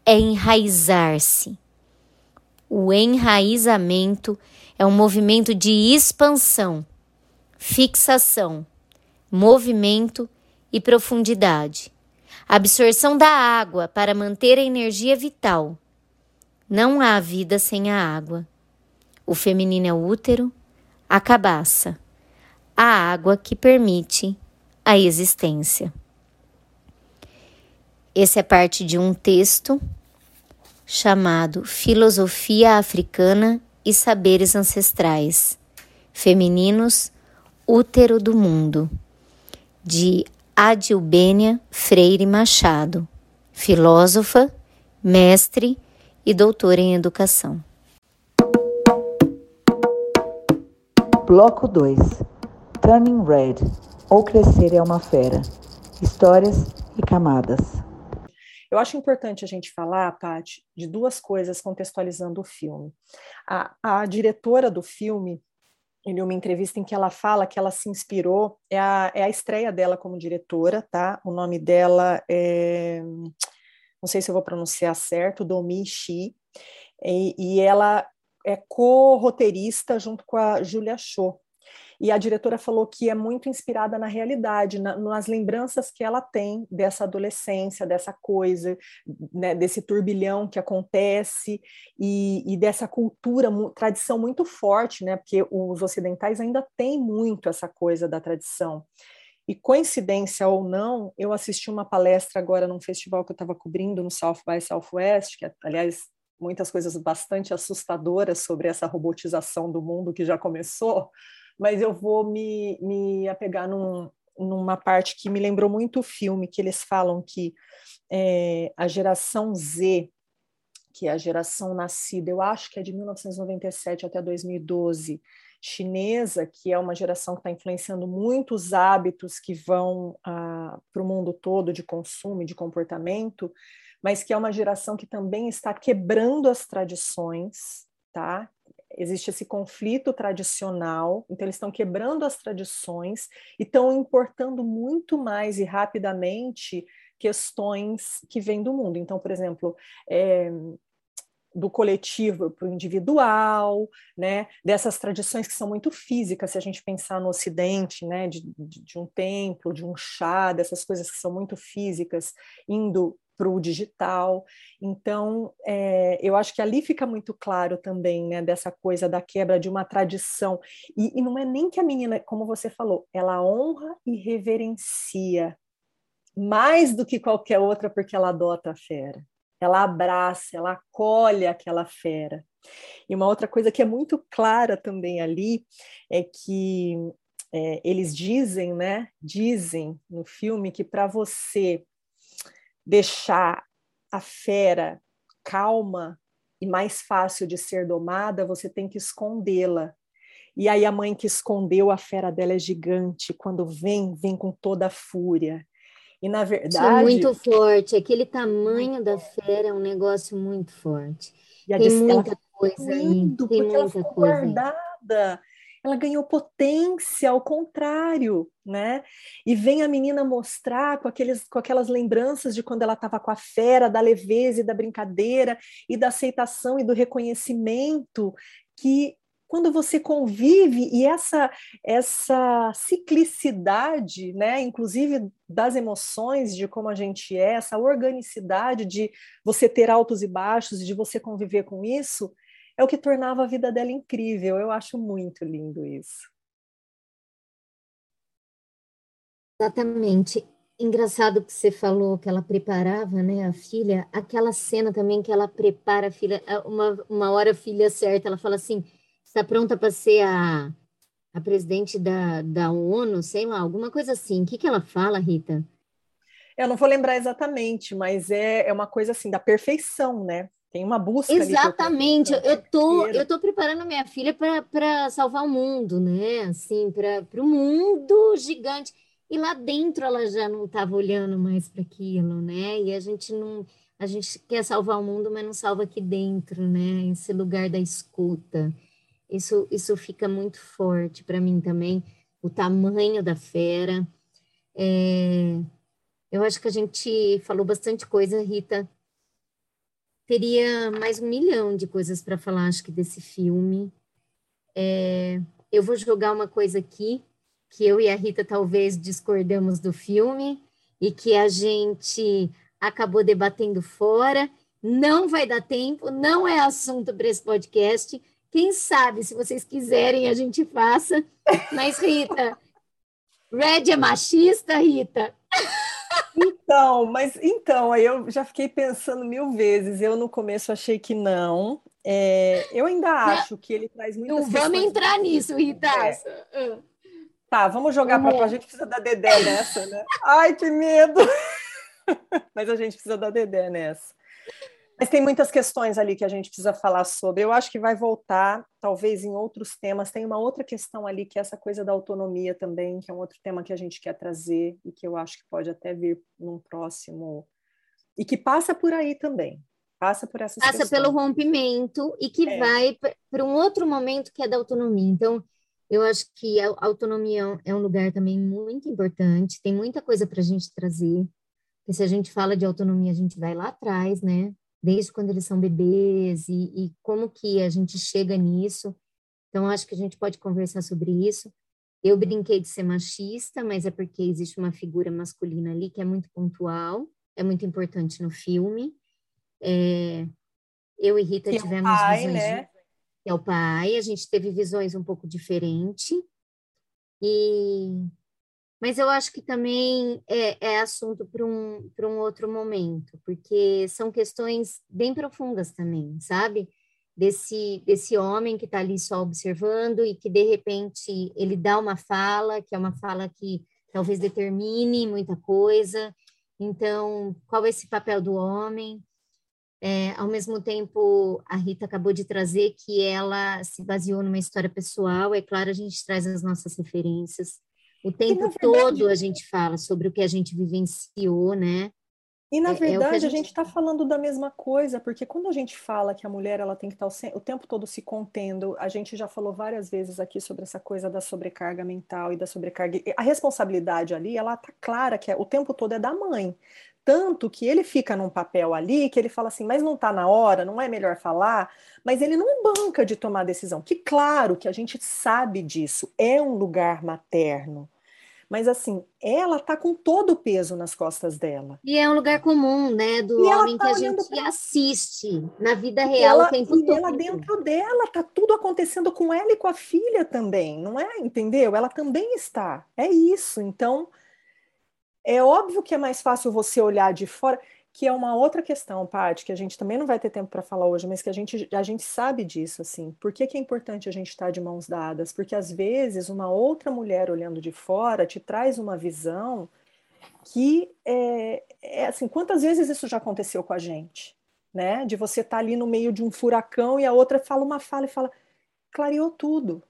é enraizar-se. O enraizamento é um movimento de expansão, fixação, movimento e profundidade. Absorção da água para manter a energia vital. Não há vida sem a água. O feminino é o útero, a cabaça, a água que permite a existência. Esse é parte de um texto chamado Filosofia Africana e Saberes Ancestrais, Femininos, Útero do Mundo, de Adilbênia Freire Machado, filósofa, mestre e doutora em educação. Bloco 2 Turning Red ou Crescer é uma Fera Histórias e Camadas. Eu acho importante a gente falar, Paty, de duas coisas contextualizando o filme. A, a diretora do filme, em uma entrevista em que ela fala que ela se inspirou, é a, é a estreia dela como diretora, tá? O nome dela é, não sei se eu vou pronunciar certo, Domi Shi, e, e ela é co-roteirista junto com a Julia Cho. E a diretora falou que é muito inspirada na realidade, na, nas lembranças que ela tem dessa adolescência, dessa coisa, né, desse turbilhão que acontece e, e dessa cultura, tradição muito forte, né? Porque os ocidentais ainda têm muito essa coisa da tradição. E coincidência ou não, eu assisti uma palestra agora num festival que eu estava cobrindo no South by Southwest, que aliás muitas coisas bastante assustadoras sobre essa robotização do mundo que já começou, mas eu vou me, me apegar num, numa parte que me lembrou muito o filme, que eles falam que é, a geração Z, que é a geração nascida, eu acho que é de 1997 até 2012, chinesa, que é uma geração que está influenciando muito os hábitos que vão ah, para o mundo todo de consumo e de comportamento, mas que é uma geração que também está quebrando as tradições, tá? existe esse conflito tradicional, então eles estão quebrando as tradições e estão importando muito mais e rapidamente questões que vêm do mundo. Então, por exemplo, é, do coletivo para o individual, né? Dessas tradições que são muito físicas, se a gente pensar no Ocidente, né? De, de, de um templo, de um chá, dessas coisas que são muito físicas, indo para o digital. Então, é, eu acho que ali fica muito claro também, né, dessa coisa da quebra de uma tradição. E, e não é nem que a menina, como você falou, ela honra e reverencia mais do que qualquer outra, porque ela adota a fera. Ela abraça, ela acolhe aquela fera. E uma outra coisa que é muito clara também ali é que é, eles dizem, né? Dizem no filme que para você deixar a fera calma e mais fácil de ser domada, você tem que escondê-la. E aí a mãe que escondeu a fera dela é gigante, quando vem, vem com toda a fúria. E na verdade. Isso é muito forte, aquele tamanho da fera é um negócio muito forte. E tem muita coisa aí. Tem muita coisa. Guardada ela ganhou potência, ao contrário, né? E vem a menina mostrar com, aqueles, com aquelas lembranças de quando ela estava com a fera, da leveza e da brincadeira, e da aceitação e do reconhecimento, que quando você convive e essa essa ciclicidade, né, inclusive das emoções, de como a gente é, essa organicidade de você ter altos e baixos, de você conviver com isso, é o que tornava a vida dela incrível. Eu acho muito lindo isso. Exatamente. Engraçado que você falou que ela preparava, né, a filha. Aquela cena também que ela prepara a filha. Uma, uma hora a filha certa, ela fala assim: está pronta para ser a, a presidente da, da ONU, sei lá, alguma coisa assim. O que, que ela fala, Rita? Eu não vou lembrar exatamente, mas é, é uma coisa assim da perfeição, né? Tem uma busca. Exatamente. Eu, eu tô, eu tô preparando minha filha para salvar o mundo, né? Assim, para o mundo gigante. E lá dentro ela já não estava olhando mais para aquilo, né? E a gente não, a gente quer salvar o mundo, mas não salva aqui dentro, né? Esse lugar da escuta. Isso, isso fica muito forte para mim também. O tamanho da fera. É... Eu acho que a gente falou bastante coisa, Rita teria mais um milhão de coisas para falar, acho que, desse filme. É, eu vou jogar uma coisa aqui, que eu e a Rita talvez discordamos do filme, e que a gente acabou debatendo fora. Não vai dar tempo, não é assunto para esse podcast. Quem sabe, se vocês quiserem, a gente faça. Mas, Rita, Red é machista, Rita? Então, mas então, aí eu já fiquei pensando mil vezes. Eu no começo achei que não. É, eu ainda acho que ele traz muitas Não vamos entrar nisso, Rita. É. Tá, vamos jogar para a gente precisa da Dedé nessa, né? Ai, que medo! <laughs> mas a gente precisa da Dedé nessa. Mas tem muitas questões ali que a gente precisa falar sobre. Eu acho que vai voltar, talvez, em outros temas. Tem uma outra questão ali, que é essa coisa da autonomia também, que é um outro tema que a gente quer trazer e que eu acho que pode até vir num próximo. E que passa por aí também. Passa por essas Passa questões. pelo rompimento e que é. vai para um outro momento que é da autonomia. Então, eu acho que a autonomia é um lugar também muito importante. Tem muita coisa para a gente trazer. Porque se a gente fala de autonomia, a gente vai lá atrás, né? Desde quando eles são bebês e, e como que a gente chega nisso. Então, acho que a gente pode conversar sobre isso. Eu brinquei de ser machista, mas é porque existe uma figura masculina ali que é muito pontual, é muito importante no filme. É, eu e Rita que tivemos é pai, visões. Né? De, que é o pai, a gente teve visões um pouco diferentes. E mas eu acho que também é, é assunto para um, um outro momento, porque são questões bem profundas também, sabe? Desse, desse homem que está ali só observando e que, de repente, ele dá uma fala, que é uma fala que talvez determine muita coisa. Então, qual é esse papel do homem? É, ao mesmo tempo, a Rita acabou de trazer que ela se baseou numa história pessoal. É claro, a gente traz as nossas referências, o tempo verdade, todo a gente fala sobre o que a gente vivenciou, né? E na verdade é, é a gente está falando da mesma coisa, porque quando a gente fala que a mulher ela tem que estar tá o tempo todo se contendo, a gente já falou várias vezes aqui sobre essa coisa da sobrecarga mental e da sobrecarga. A responsabilidade ali, ela tá clara que é, o tempo todo é da mãe. Tanto que ele fica num papel ali que ele fala assim, mas não está na hora, não é melhor falar, mas ele não banca de tomar decisão. Que claro que a gente sabe disso, é um lugar materno. Mas assim, ela tá com todo o peso nas costas dela. E é um lugar comum, né, do e homem tá que a gente pra... assiste na vida real ela, o tempo e todo. ela dentro dela, tá tudo acontecendo com ela e com a filha também, não é? Entendeu? Ela também está. É isso. Então, é óbvio que é mais fácil você olhar de fora, que é uma outra questão, Paty, que a gente também não vai ter tempo para falar hoje, mas que a gente, a gente sabe disso, assim. Por que, que é importante a gente estar de mãos dadas? Porque às vezes uma outra mulher olhando de fora te traz uma visão que é, é assim, quantas vezes isso já aconteceu com a gente, né? De você estar tá ali no meio de um furacão e a outra fala uma fala e fala, clareou tudo.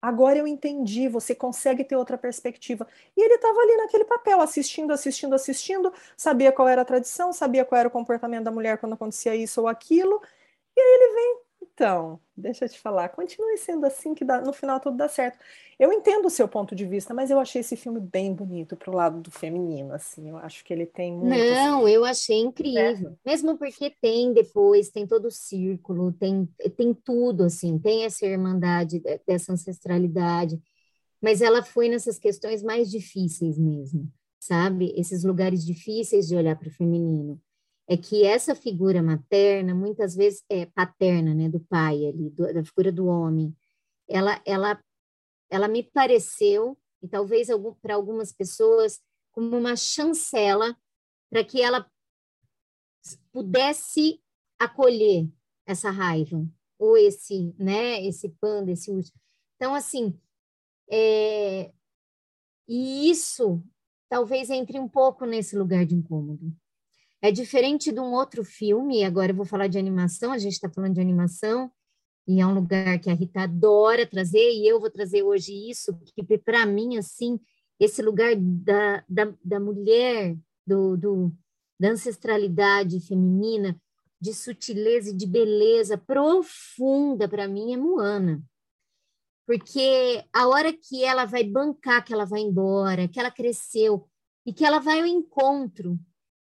Agora eu entendi, você consegue ter outra perspectiva. E ele estava ali naquele papel, assistindo, assistindo, assistindo, sabia qual era a tradição, sabia qual era o comportamento da mulher quando acontecia isso ou aquilo. E aí ele vem, então, deixa eu te falar, continue sendo assim que dá, no final tudo dá certo. Eu entendo o seu ponto de vista, mas eu achei esse filme bem bonito pro lado do feminino, assim. Eu acho que ele tem muito. Não, eu achei incrível. É. Mesmo porque tem depois, tem todo o círculo, tem, tem tudo, assim, tem essa irmandade dessa ancestralidade. Mas ela foi nessas questões mais difíceis mesmo, sabe? Esses lugares difíceis de olhar para o feminino é que essa figura materna, muitas vezes é paterna, né, do pai ali, do, da figura do homem, ela, ela, ela me pareceu, e talvez algum, para algumas pessoas, como uma chancela para que ela pudesse acolher essa raiva, ou esse, né, esse panda, esse urso. Então, assim, é, e isso talvez entre um pouco nesse lugar de incômodo, É diferente de um outro filme, agora eu vou falar de animação, a gente está falando de animação, e é um lugar que a Rita adora trazer, e eu vou trazer hoje isso, que para mim, assim, esse lugar da, da, da mulher, do, do, da ancestralidade feminina, de sutileza e de beleza profunda, para mim, é Moana. Porque a hora que ela vai bancar, que ela vai embora, que ela cresceu, e que ela vai ao encontro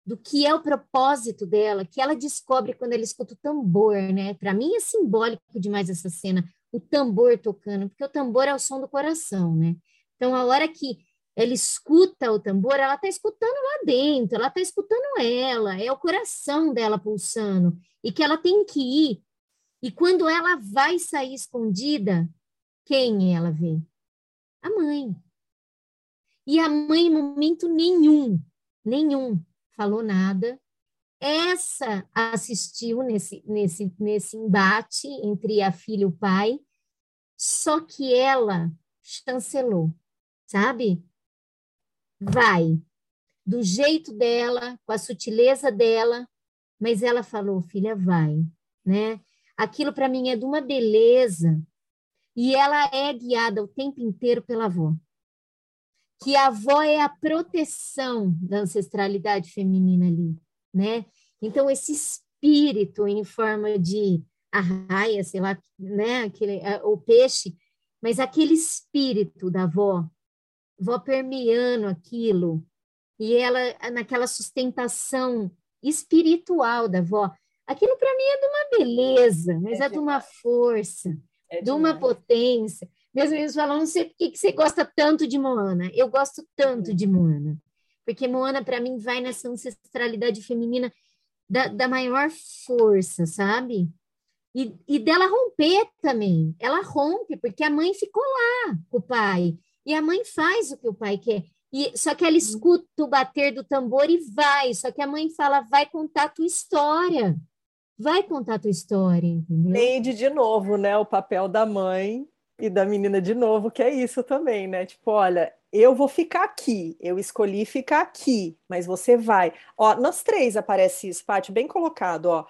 do que é o propósito dela, que ela descobre quando ela escuta o tambor, né? Para mim é simbólico demais essa cena, o tambor tocando, porque o tambor é o som do coração, né? Então a hora que ela escuta o tambor, ela está escutando lá dentro, ela está escutando ela, é o coração dela pulsando, e que ela tem que ir. E quando ela vai sair escondida, quem ela vê? A mãe. E a mãe, em momento nenhum, nenhum, falou nada. Essa assistiu nesse, nesse, nesse embate entre a filha e o pai, só que ela chancelou, sabe? Vai, do jeito dela, com a sutileza dela, mas ela falou, filha, vai, né? Aquilo para mim é de uma beleza, e ela é guiada o tempo inteiro pela avó que a avó é a proteção da ancestralidade feminina ali, né? Então, esse espírito em forma de arraia, sei lá, né? Aquele, o peixe, mas aquele espírito da avó, avó permeando aquilo, e ela naquela sustentação espiritual da avó, aquilo para mim é de uma beleza, mas é, é de uma força, é de uma potência. Meus amigos falam, não sei por que você gosta tanto de Moana. Eu gosto tanto de Moana. Porque Moana, para mim, vai nessa ancestralidade feminina da, da maior força, sabe? E, e dela romper também. Ela rompe, porque a mãe ficou lá com o pai. E a mãe faz o que o pai quer. E, só que ela escuta o bater do tambor e vai. Só que a mãe fala, vai contar a tua história. Vai contar a tua história, entendeu? De novo, né? O papel da mãe e da menina de novo, que é isso também, né? Tipo, olha, eu vou ficar aqui, eu escolhi ficar aqui, mas você vai. Ó, nós três aparece isso, Paty, bem colocado, ó.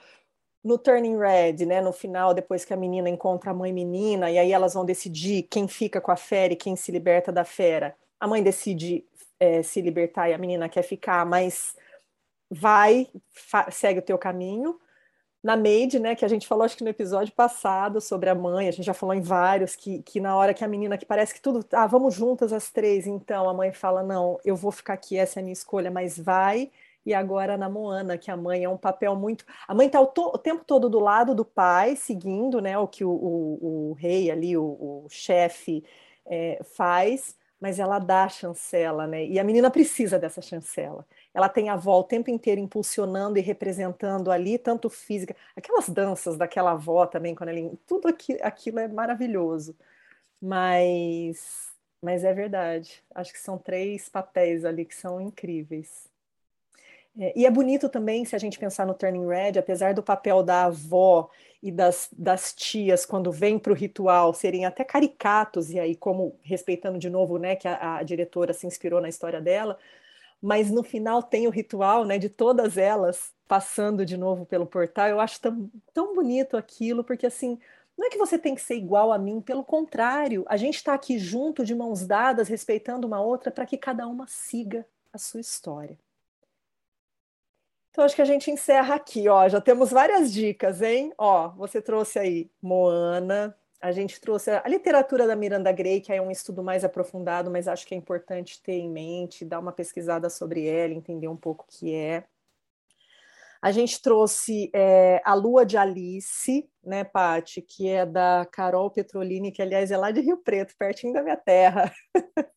No Turning Red, né? No final, depois que a menina encontra a mãe menina, e aí elas vão decidir quem fica com a fera e quem se liberta da fera. A mãe decide é, se libertar e a menina quer ficar, mas vai, segue o teu caminho na Made, né, que a gente falou acho que no episódio passado sobre a mãe, a gente já falou em vários, que, que na hora que a menina, que parece que tudo, ah, vamos juntas as três, então a mãe fala, não, eu vou ficar aqui, essa é a minha escolha, mas vai, e agora na Moana, que a mãe é um papel muito. A mãe está o, o, tempo todo do lado do pai, seguindo né, o que o, o, o rei ali, o, o chefe, é, faz, mas ela dá a chancela, né? E a menina precisa dessa chancela ela tem a avó o tempo inteiro impulsionando e representando ali, tanto física, aquelas danças daquela avó também, quando ele, tudo aqui, aquilo é maravilhoso. Mas, mas é verdade. Acho que são três papéis ali que são incríveis. É, e é bonito também, se a gente pensar no Turning Red, apesar do papel da avó e das, das tias, quando vem para o ritual, serem até caricatos, e aí, como respeitando de novo, né, que a, a diretora se inspirou na história dela, mas no final tem o ritual né, de todas elas passando de novo pelo portal. Eu acho tão, tão bonito aquilo, porque assim, não é que você tem que ser igual a mim, pelo contrário, a gente está aqui junto, de mãos dadas, respeitando uma outra, para que cada uma siga a sua história. Então, acho que a gente encerra aqui, ó. Já temos várias dicas, hein? Ó, você trouxe aí Moana, a gente trouxe a literatura da Miranda Gray, que é um estudo mais aprofundado, mas acho que é importante ter em mente, dar uma pesquisada sobre ela, entender um pouco o que é. A gente trouxe é, A Lua de Alice, né, Pati, que é da Carol Petrolini, que aliás é lá de Rio Preto, pertinho da minha terra. <laughs>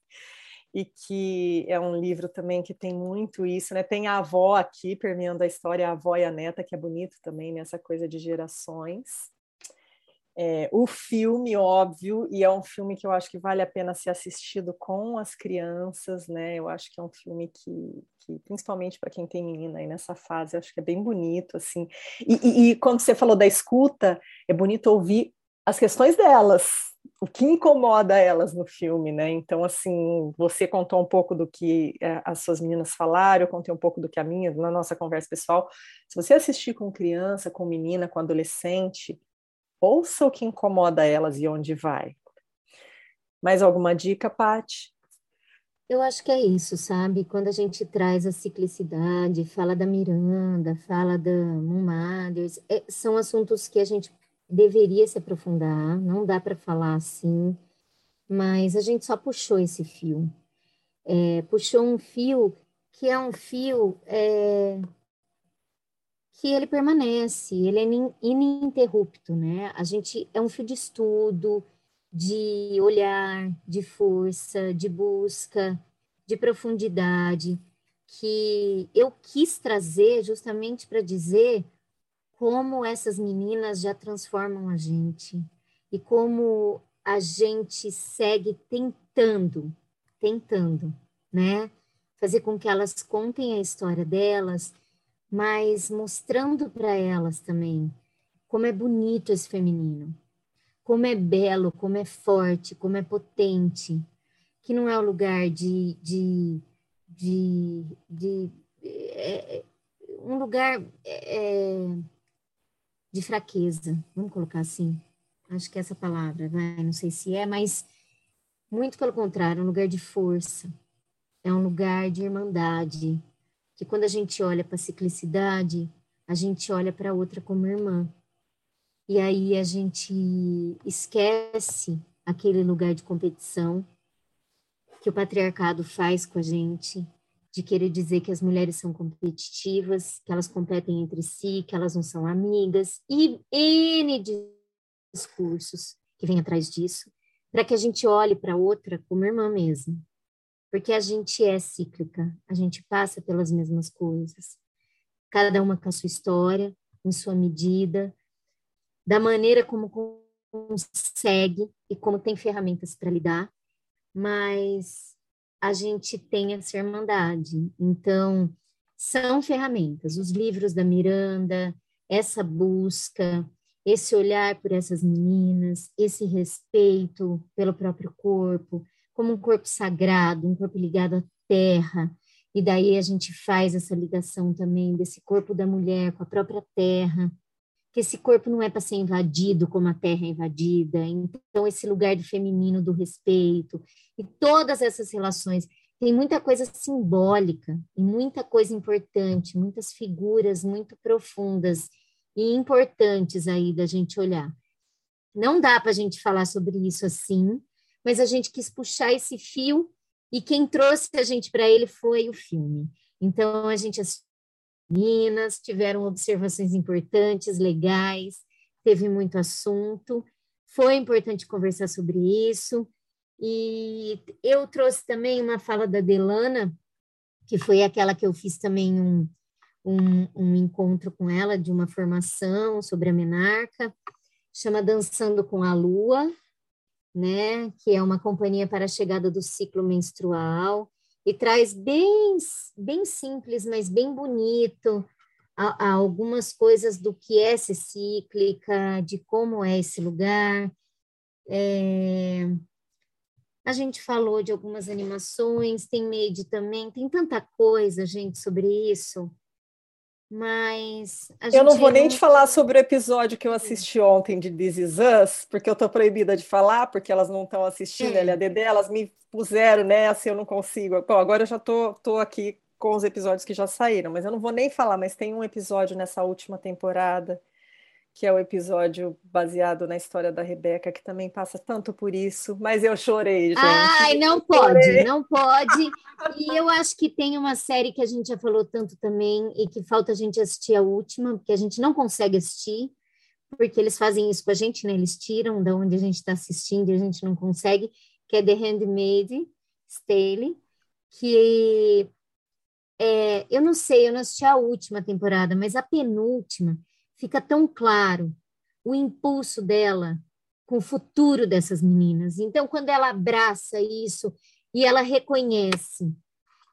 e que é um livro também que tem muito isso, né? Tem a avó aqui permeando a história, a avó e a neta, que é bonito também nessa coisa de gerações é, o filme, óbvio, e é um filme que eu acho que vale a pena ser assistido com as crianças, né? Eu acho que é um filme que, que principalmente para quem tem menina aí nessa fase, acho que é bem bonito, assim. E, e, e, quando você falou da escuta, é bonito ouvir as questões delas, o que incomoda elas no filme, né? Então, assim, você contou um pouco do que é, as suas meninas falaram, eu contei um pouco do que a minha, na nossa conversa pessoal. Se você assistir com criança, com menina, com adolescente, ouça o que incomoda elas e onde vai. Mais alguma dica, Paty? Eu acho que é isso, sabe? Quando a gente traz a ciclicidade, fala da Miranda, fala da Moon Mothers, é, são assuntos que a gente deveria se aprofundar, não dá para falar assim, mas a gente só puxou esse fio. É, puxou um fio que é um fio é, que ele permanece, ele é ininterrupto, né? A gente é um fio de estudo, de olhar, de força, de busca, de profundidade, que eu quis trazer justamente para dizer como essas meninas já transformam a gente e como a gente segue tentando, tentando, né? Fazer com que elas contem a história delas, mas mostrando para elas também como é bonito esse feminino, como é belo, como é forte, como é potente, que não é o lugar de, de, de, de é, é um lugar é, de fraqueza, vamos colocar assim. Acho que é essa palavra, vai, não sei se é, mas muito pelo contrário, é um lugar de força, é um lugar de irmandade, que quando a gente olha para a ciclicidade, a gente olha para a outra como irmã. E aí a gente esquece aquele lugar de competição que o patriarcado faz com a gente, de querer dizer que as mulheres são competitivas, que elas competem entre si, que elas não são amigas, e N discursos que vem atrás disso, para que a gente olhe para outra como irmã mesmo. Porque a gente é cíclica, a gente passa pelas mesmas coisas. Cada uma com a sua história, em sua medida, da maneira como consegue e como tem ferramentas para lidar, mas a gente tem essa irmandade. Então, são ferramentas, os livros da Miranda, essa busca, esse olhar por essas meninas, esse respeito pelo próprio corpo, como um corpo sagrado, um corpo ligado à terra. E daí a gente faz essa ligação também desse corpo da mulher com a própria terra, que esse corpo não é para ser invadido como a terra é invadida. Então, esse lugar do feminino, do respeito, e todas essas relações. Tem muita coisa simbólica e muita coisa importante, muitas figuras muito profundas e importantes aí da gente olhar. Não dá para a gente falar sobre isso assim, mas a gente quis puxar esse fio e quem trouxe a gente para ele foi o filme. Então, a gente assistiu meninas, tiveram observações importantes, legais, teve muito assunto. Foi importante conversar sobre isso. E eu trouxe também uma fala da Delana, que foi aquela que eu fiz também um, um, um encontro com ela de uma formação sobre a menarca, chama Dançando com a Lua, né, que é uma companhia para a chegada do ciclo menstrual e traz bem, bem simples, mas bem bonito, a, a algumas coisas do que é ser cíclica, de como é esse lugar. É, a gente falou de algumas animações, tem Made também, tem tanta coisa, gente, sobre isso. Mas. eu não vou nem te falar sobre o episódio que eu assisti ontem de This Is Us, porque eu tô proibida de falar, porque elas não estão assistindo é. LADD, elas me puseram nessa e eu não consigo. Bom, agora eu já tô, tô aqui com os episódios que já saíram, mas eu não vou nem falar, mas tem um episódio nessa última temporada que é o episódio baseado na história da Rebeca, que também passa tanto por isso, mas eu chorei, gente. Ai, não <laughs> pode, chorei. não pode. <laughs> E eu acho que tem uma série que a gente já falou tanto também e que falta a gente assistir a última, porque a gente não consegue assistir, porque eles fazem isso com a gente, né? Eles tiram da onde a gente está assistindo e a gente não consegue, que é The Handmaid Staley, que é, eu não sei, eu não assisti a última temporada, mas a penúltima fica tão claro o impulso dela com o futuro dessas meninas. Então, quando ela abraça isso e ela reconhece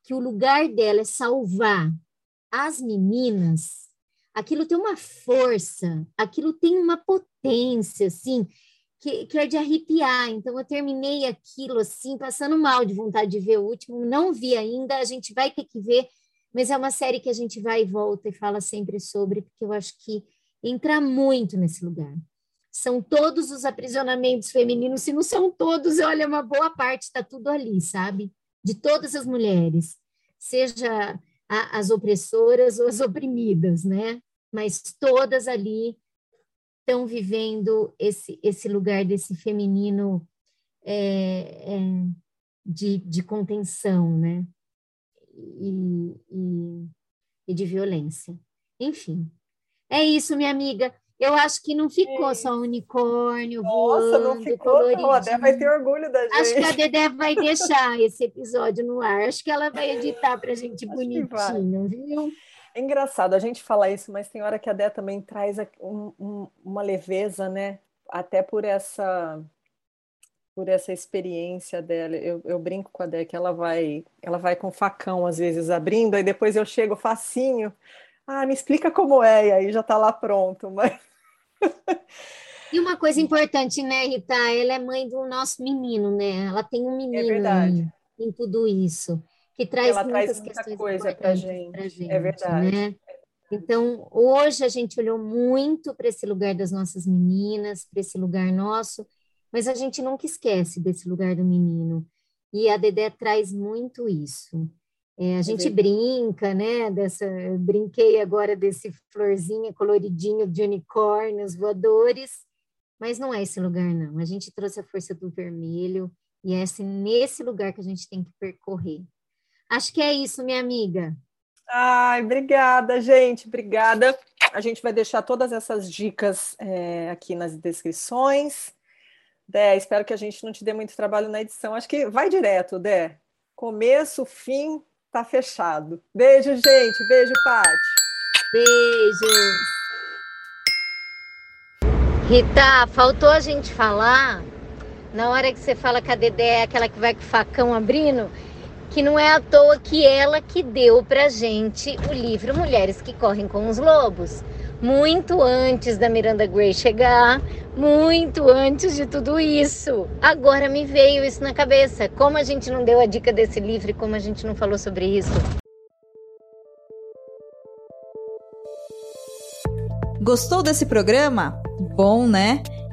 que o lugar dela é salvar as meninas, aquilo tem uma força, aquilo tem uma potência, assim, que, que, é de arrepiar. Então, eu terminei aquilo assim, passando mal de vontade de ver o último. Não vi ainda, a gente vai ter que ver, mas é uma série que a gente vai e volta e fala sempre sobre, porque eu acho que entra muito nesse lugar. São todos os aprisionamentos femininos, se não são todos, olha, uma boa parte está tudo ali, sabe? De todas as mulheres, seja a, as opressoras ou as oprimidas, né? Mas todas ali estão vivendo esse, esse lugar desse feminino é, é, de, de contenção, né? E, e, e, de violência. Enfim, é isso, minha amiga. Eu acho que não ficou só unicórnio Nossa, voando, não ficou, não. A Dedé vai ter orgulho da gente. Acho que a Dedé vai deixar esse episódio no ar. Acho que ela vai editar para a gente acho bonitinho, viu? É engraçado a gente falar isso, mas tem hora que a Dé também traz um, um, uma leveza, né? Até por essa por essa experiência dela. Eu, eu brinco com a Dé que ela vai, ela vai com facão às vezes abrindo, aí depois eu chego facinho. Ah, me explica como é, e aí já está lá pronto, mas <laughs> E uma coisa importante, né, Rita? Ela é mãe do nosso menino, né? Ela tem um é menino é em, em tudo isso que traz Ela muitas traz muita coisa para gente. Pra gente. É verdade. Né? Então, hoje a gente olhou muito para esse lugar das nossas meninas, para esse lugar nosso, mas a gente nunca esquece desse lugar do menino. E a Dedé traz muito isso. É, a é gente brinca, né? Dessa, brinquei agora desse florzinha coloridinho de unicórnios voadores, mas não é esse lugar, não. A gente trouxe a força do vermelho e é assim, nesse lugar que a gente tem que percorrer. Acho que é isso, minha amiga. Ai, obrigada, gente, obrigada. A gente vai deixar todas essas dicas é, aqui nas descrições. Dé, espero que a gente não te dê muito trabalho na edição. Acho que vai direto, Dé. Começo, fim, tá fechado. Beijo, gente. Beijo, Paty. Beijos. Rita, faltou a gente falar, na hora que você fala que a Dedé é aquela que vai com o facão abrindo, que não é à toa que ela que deu pra gente o livro Mulheres que Correm com os Lobos. Muito antes da Miranda Gray chegar, muito antes de tudo isso. Agora me veio isso na cabeça. Como a gente não deu a dica desse livro e como a gente não falou sobre isso. Gostou desse programa? Bom, né?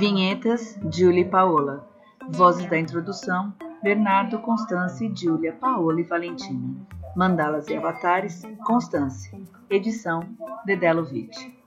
Vinhetas, e Paola. Vozes da introdução, Bernardo, Constance, Júlia, Paola e Valentina. Mandalas e avatares, Constance. Edição, Dedelo Vitti.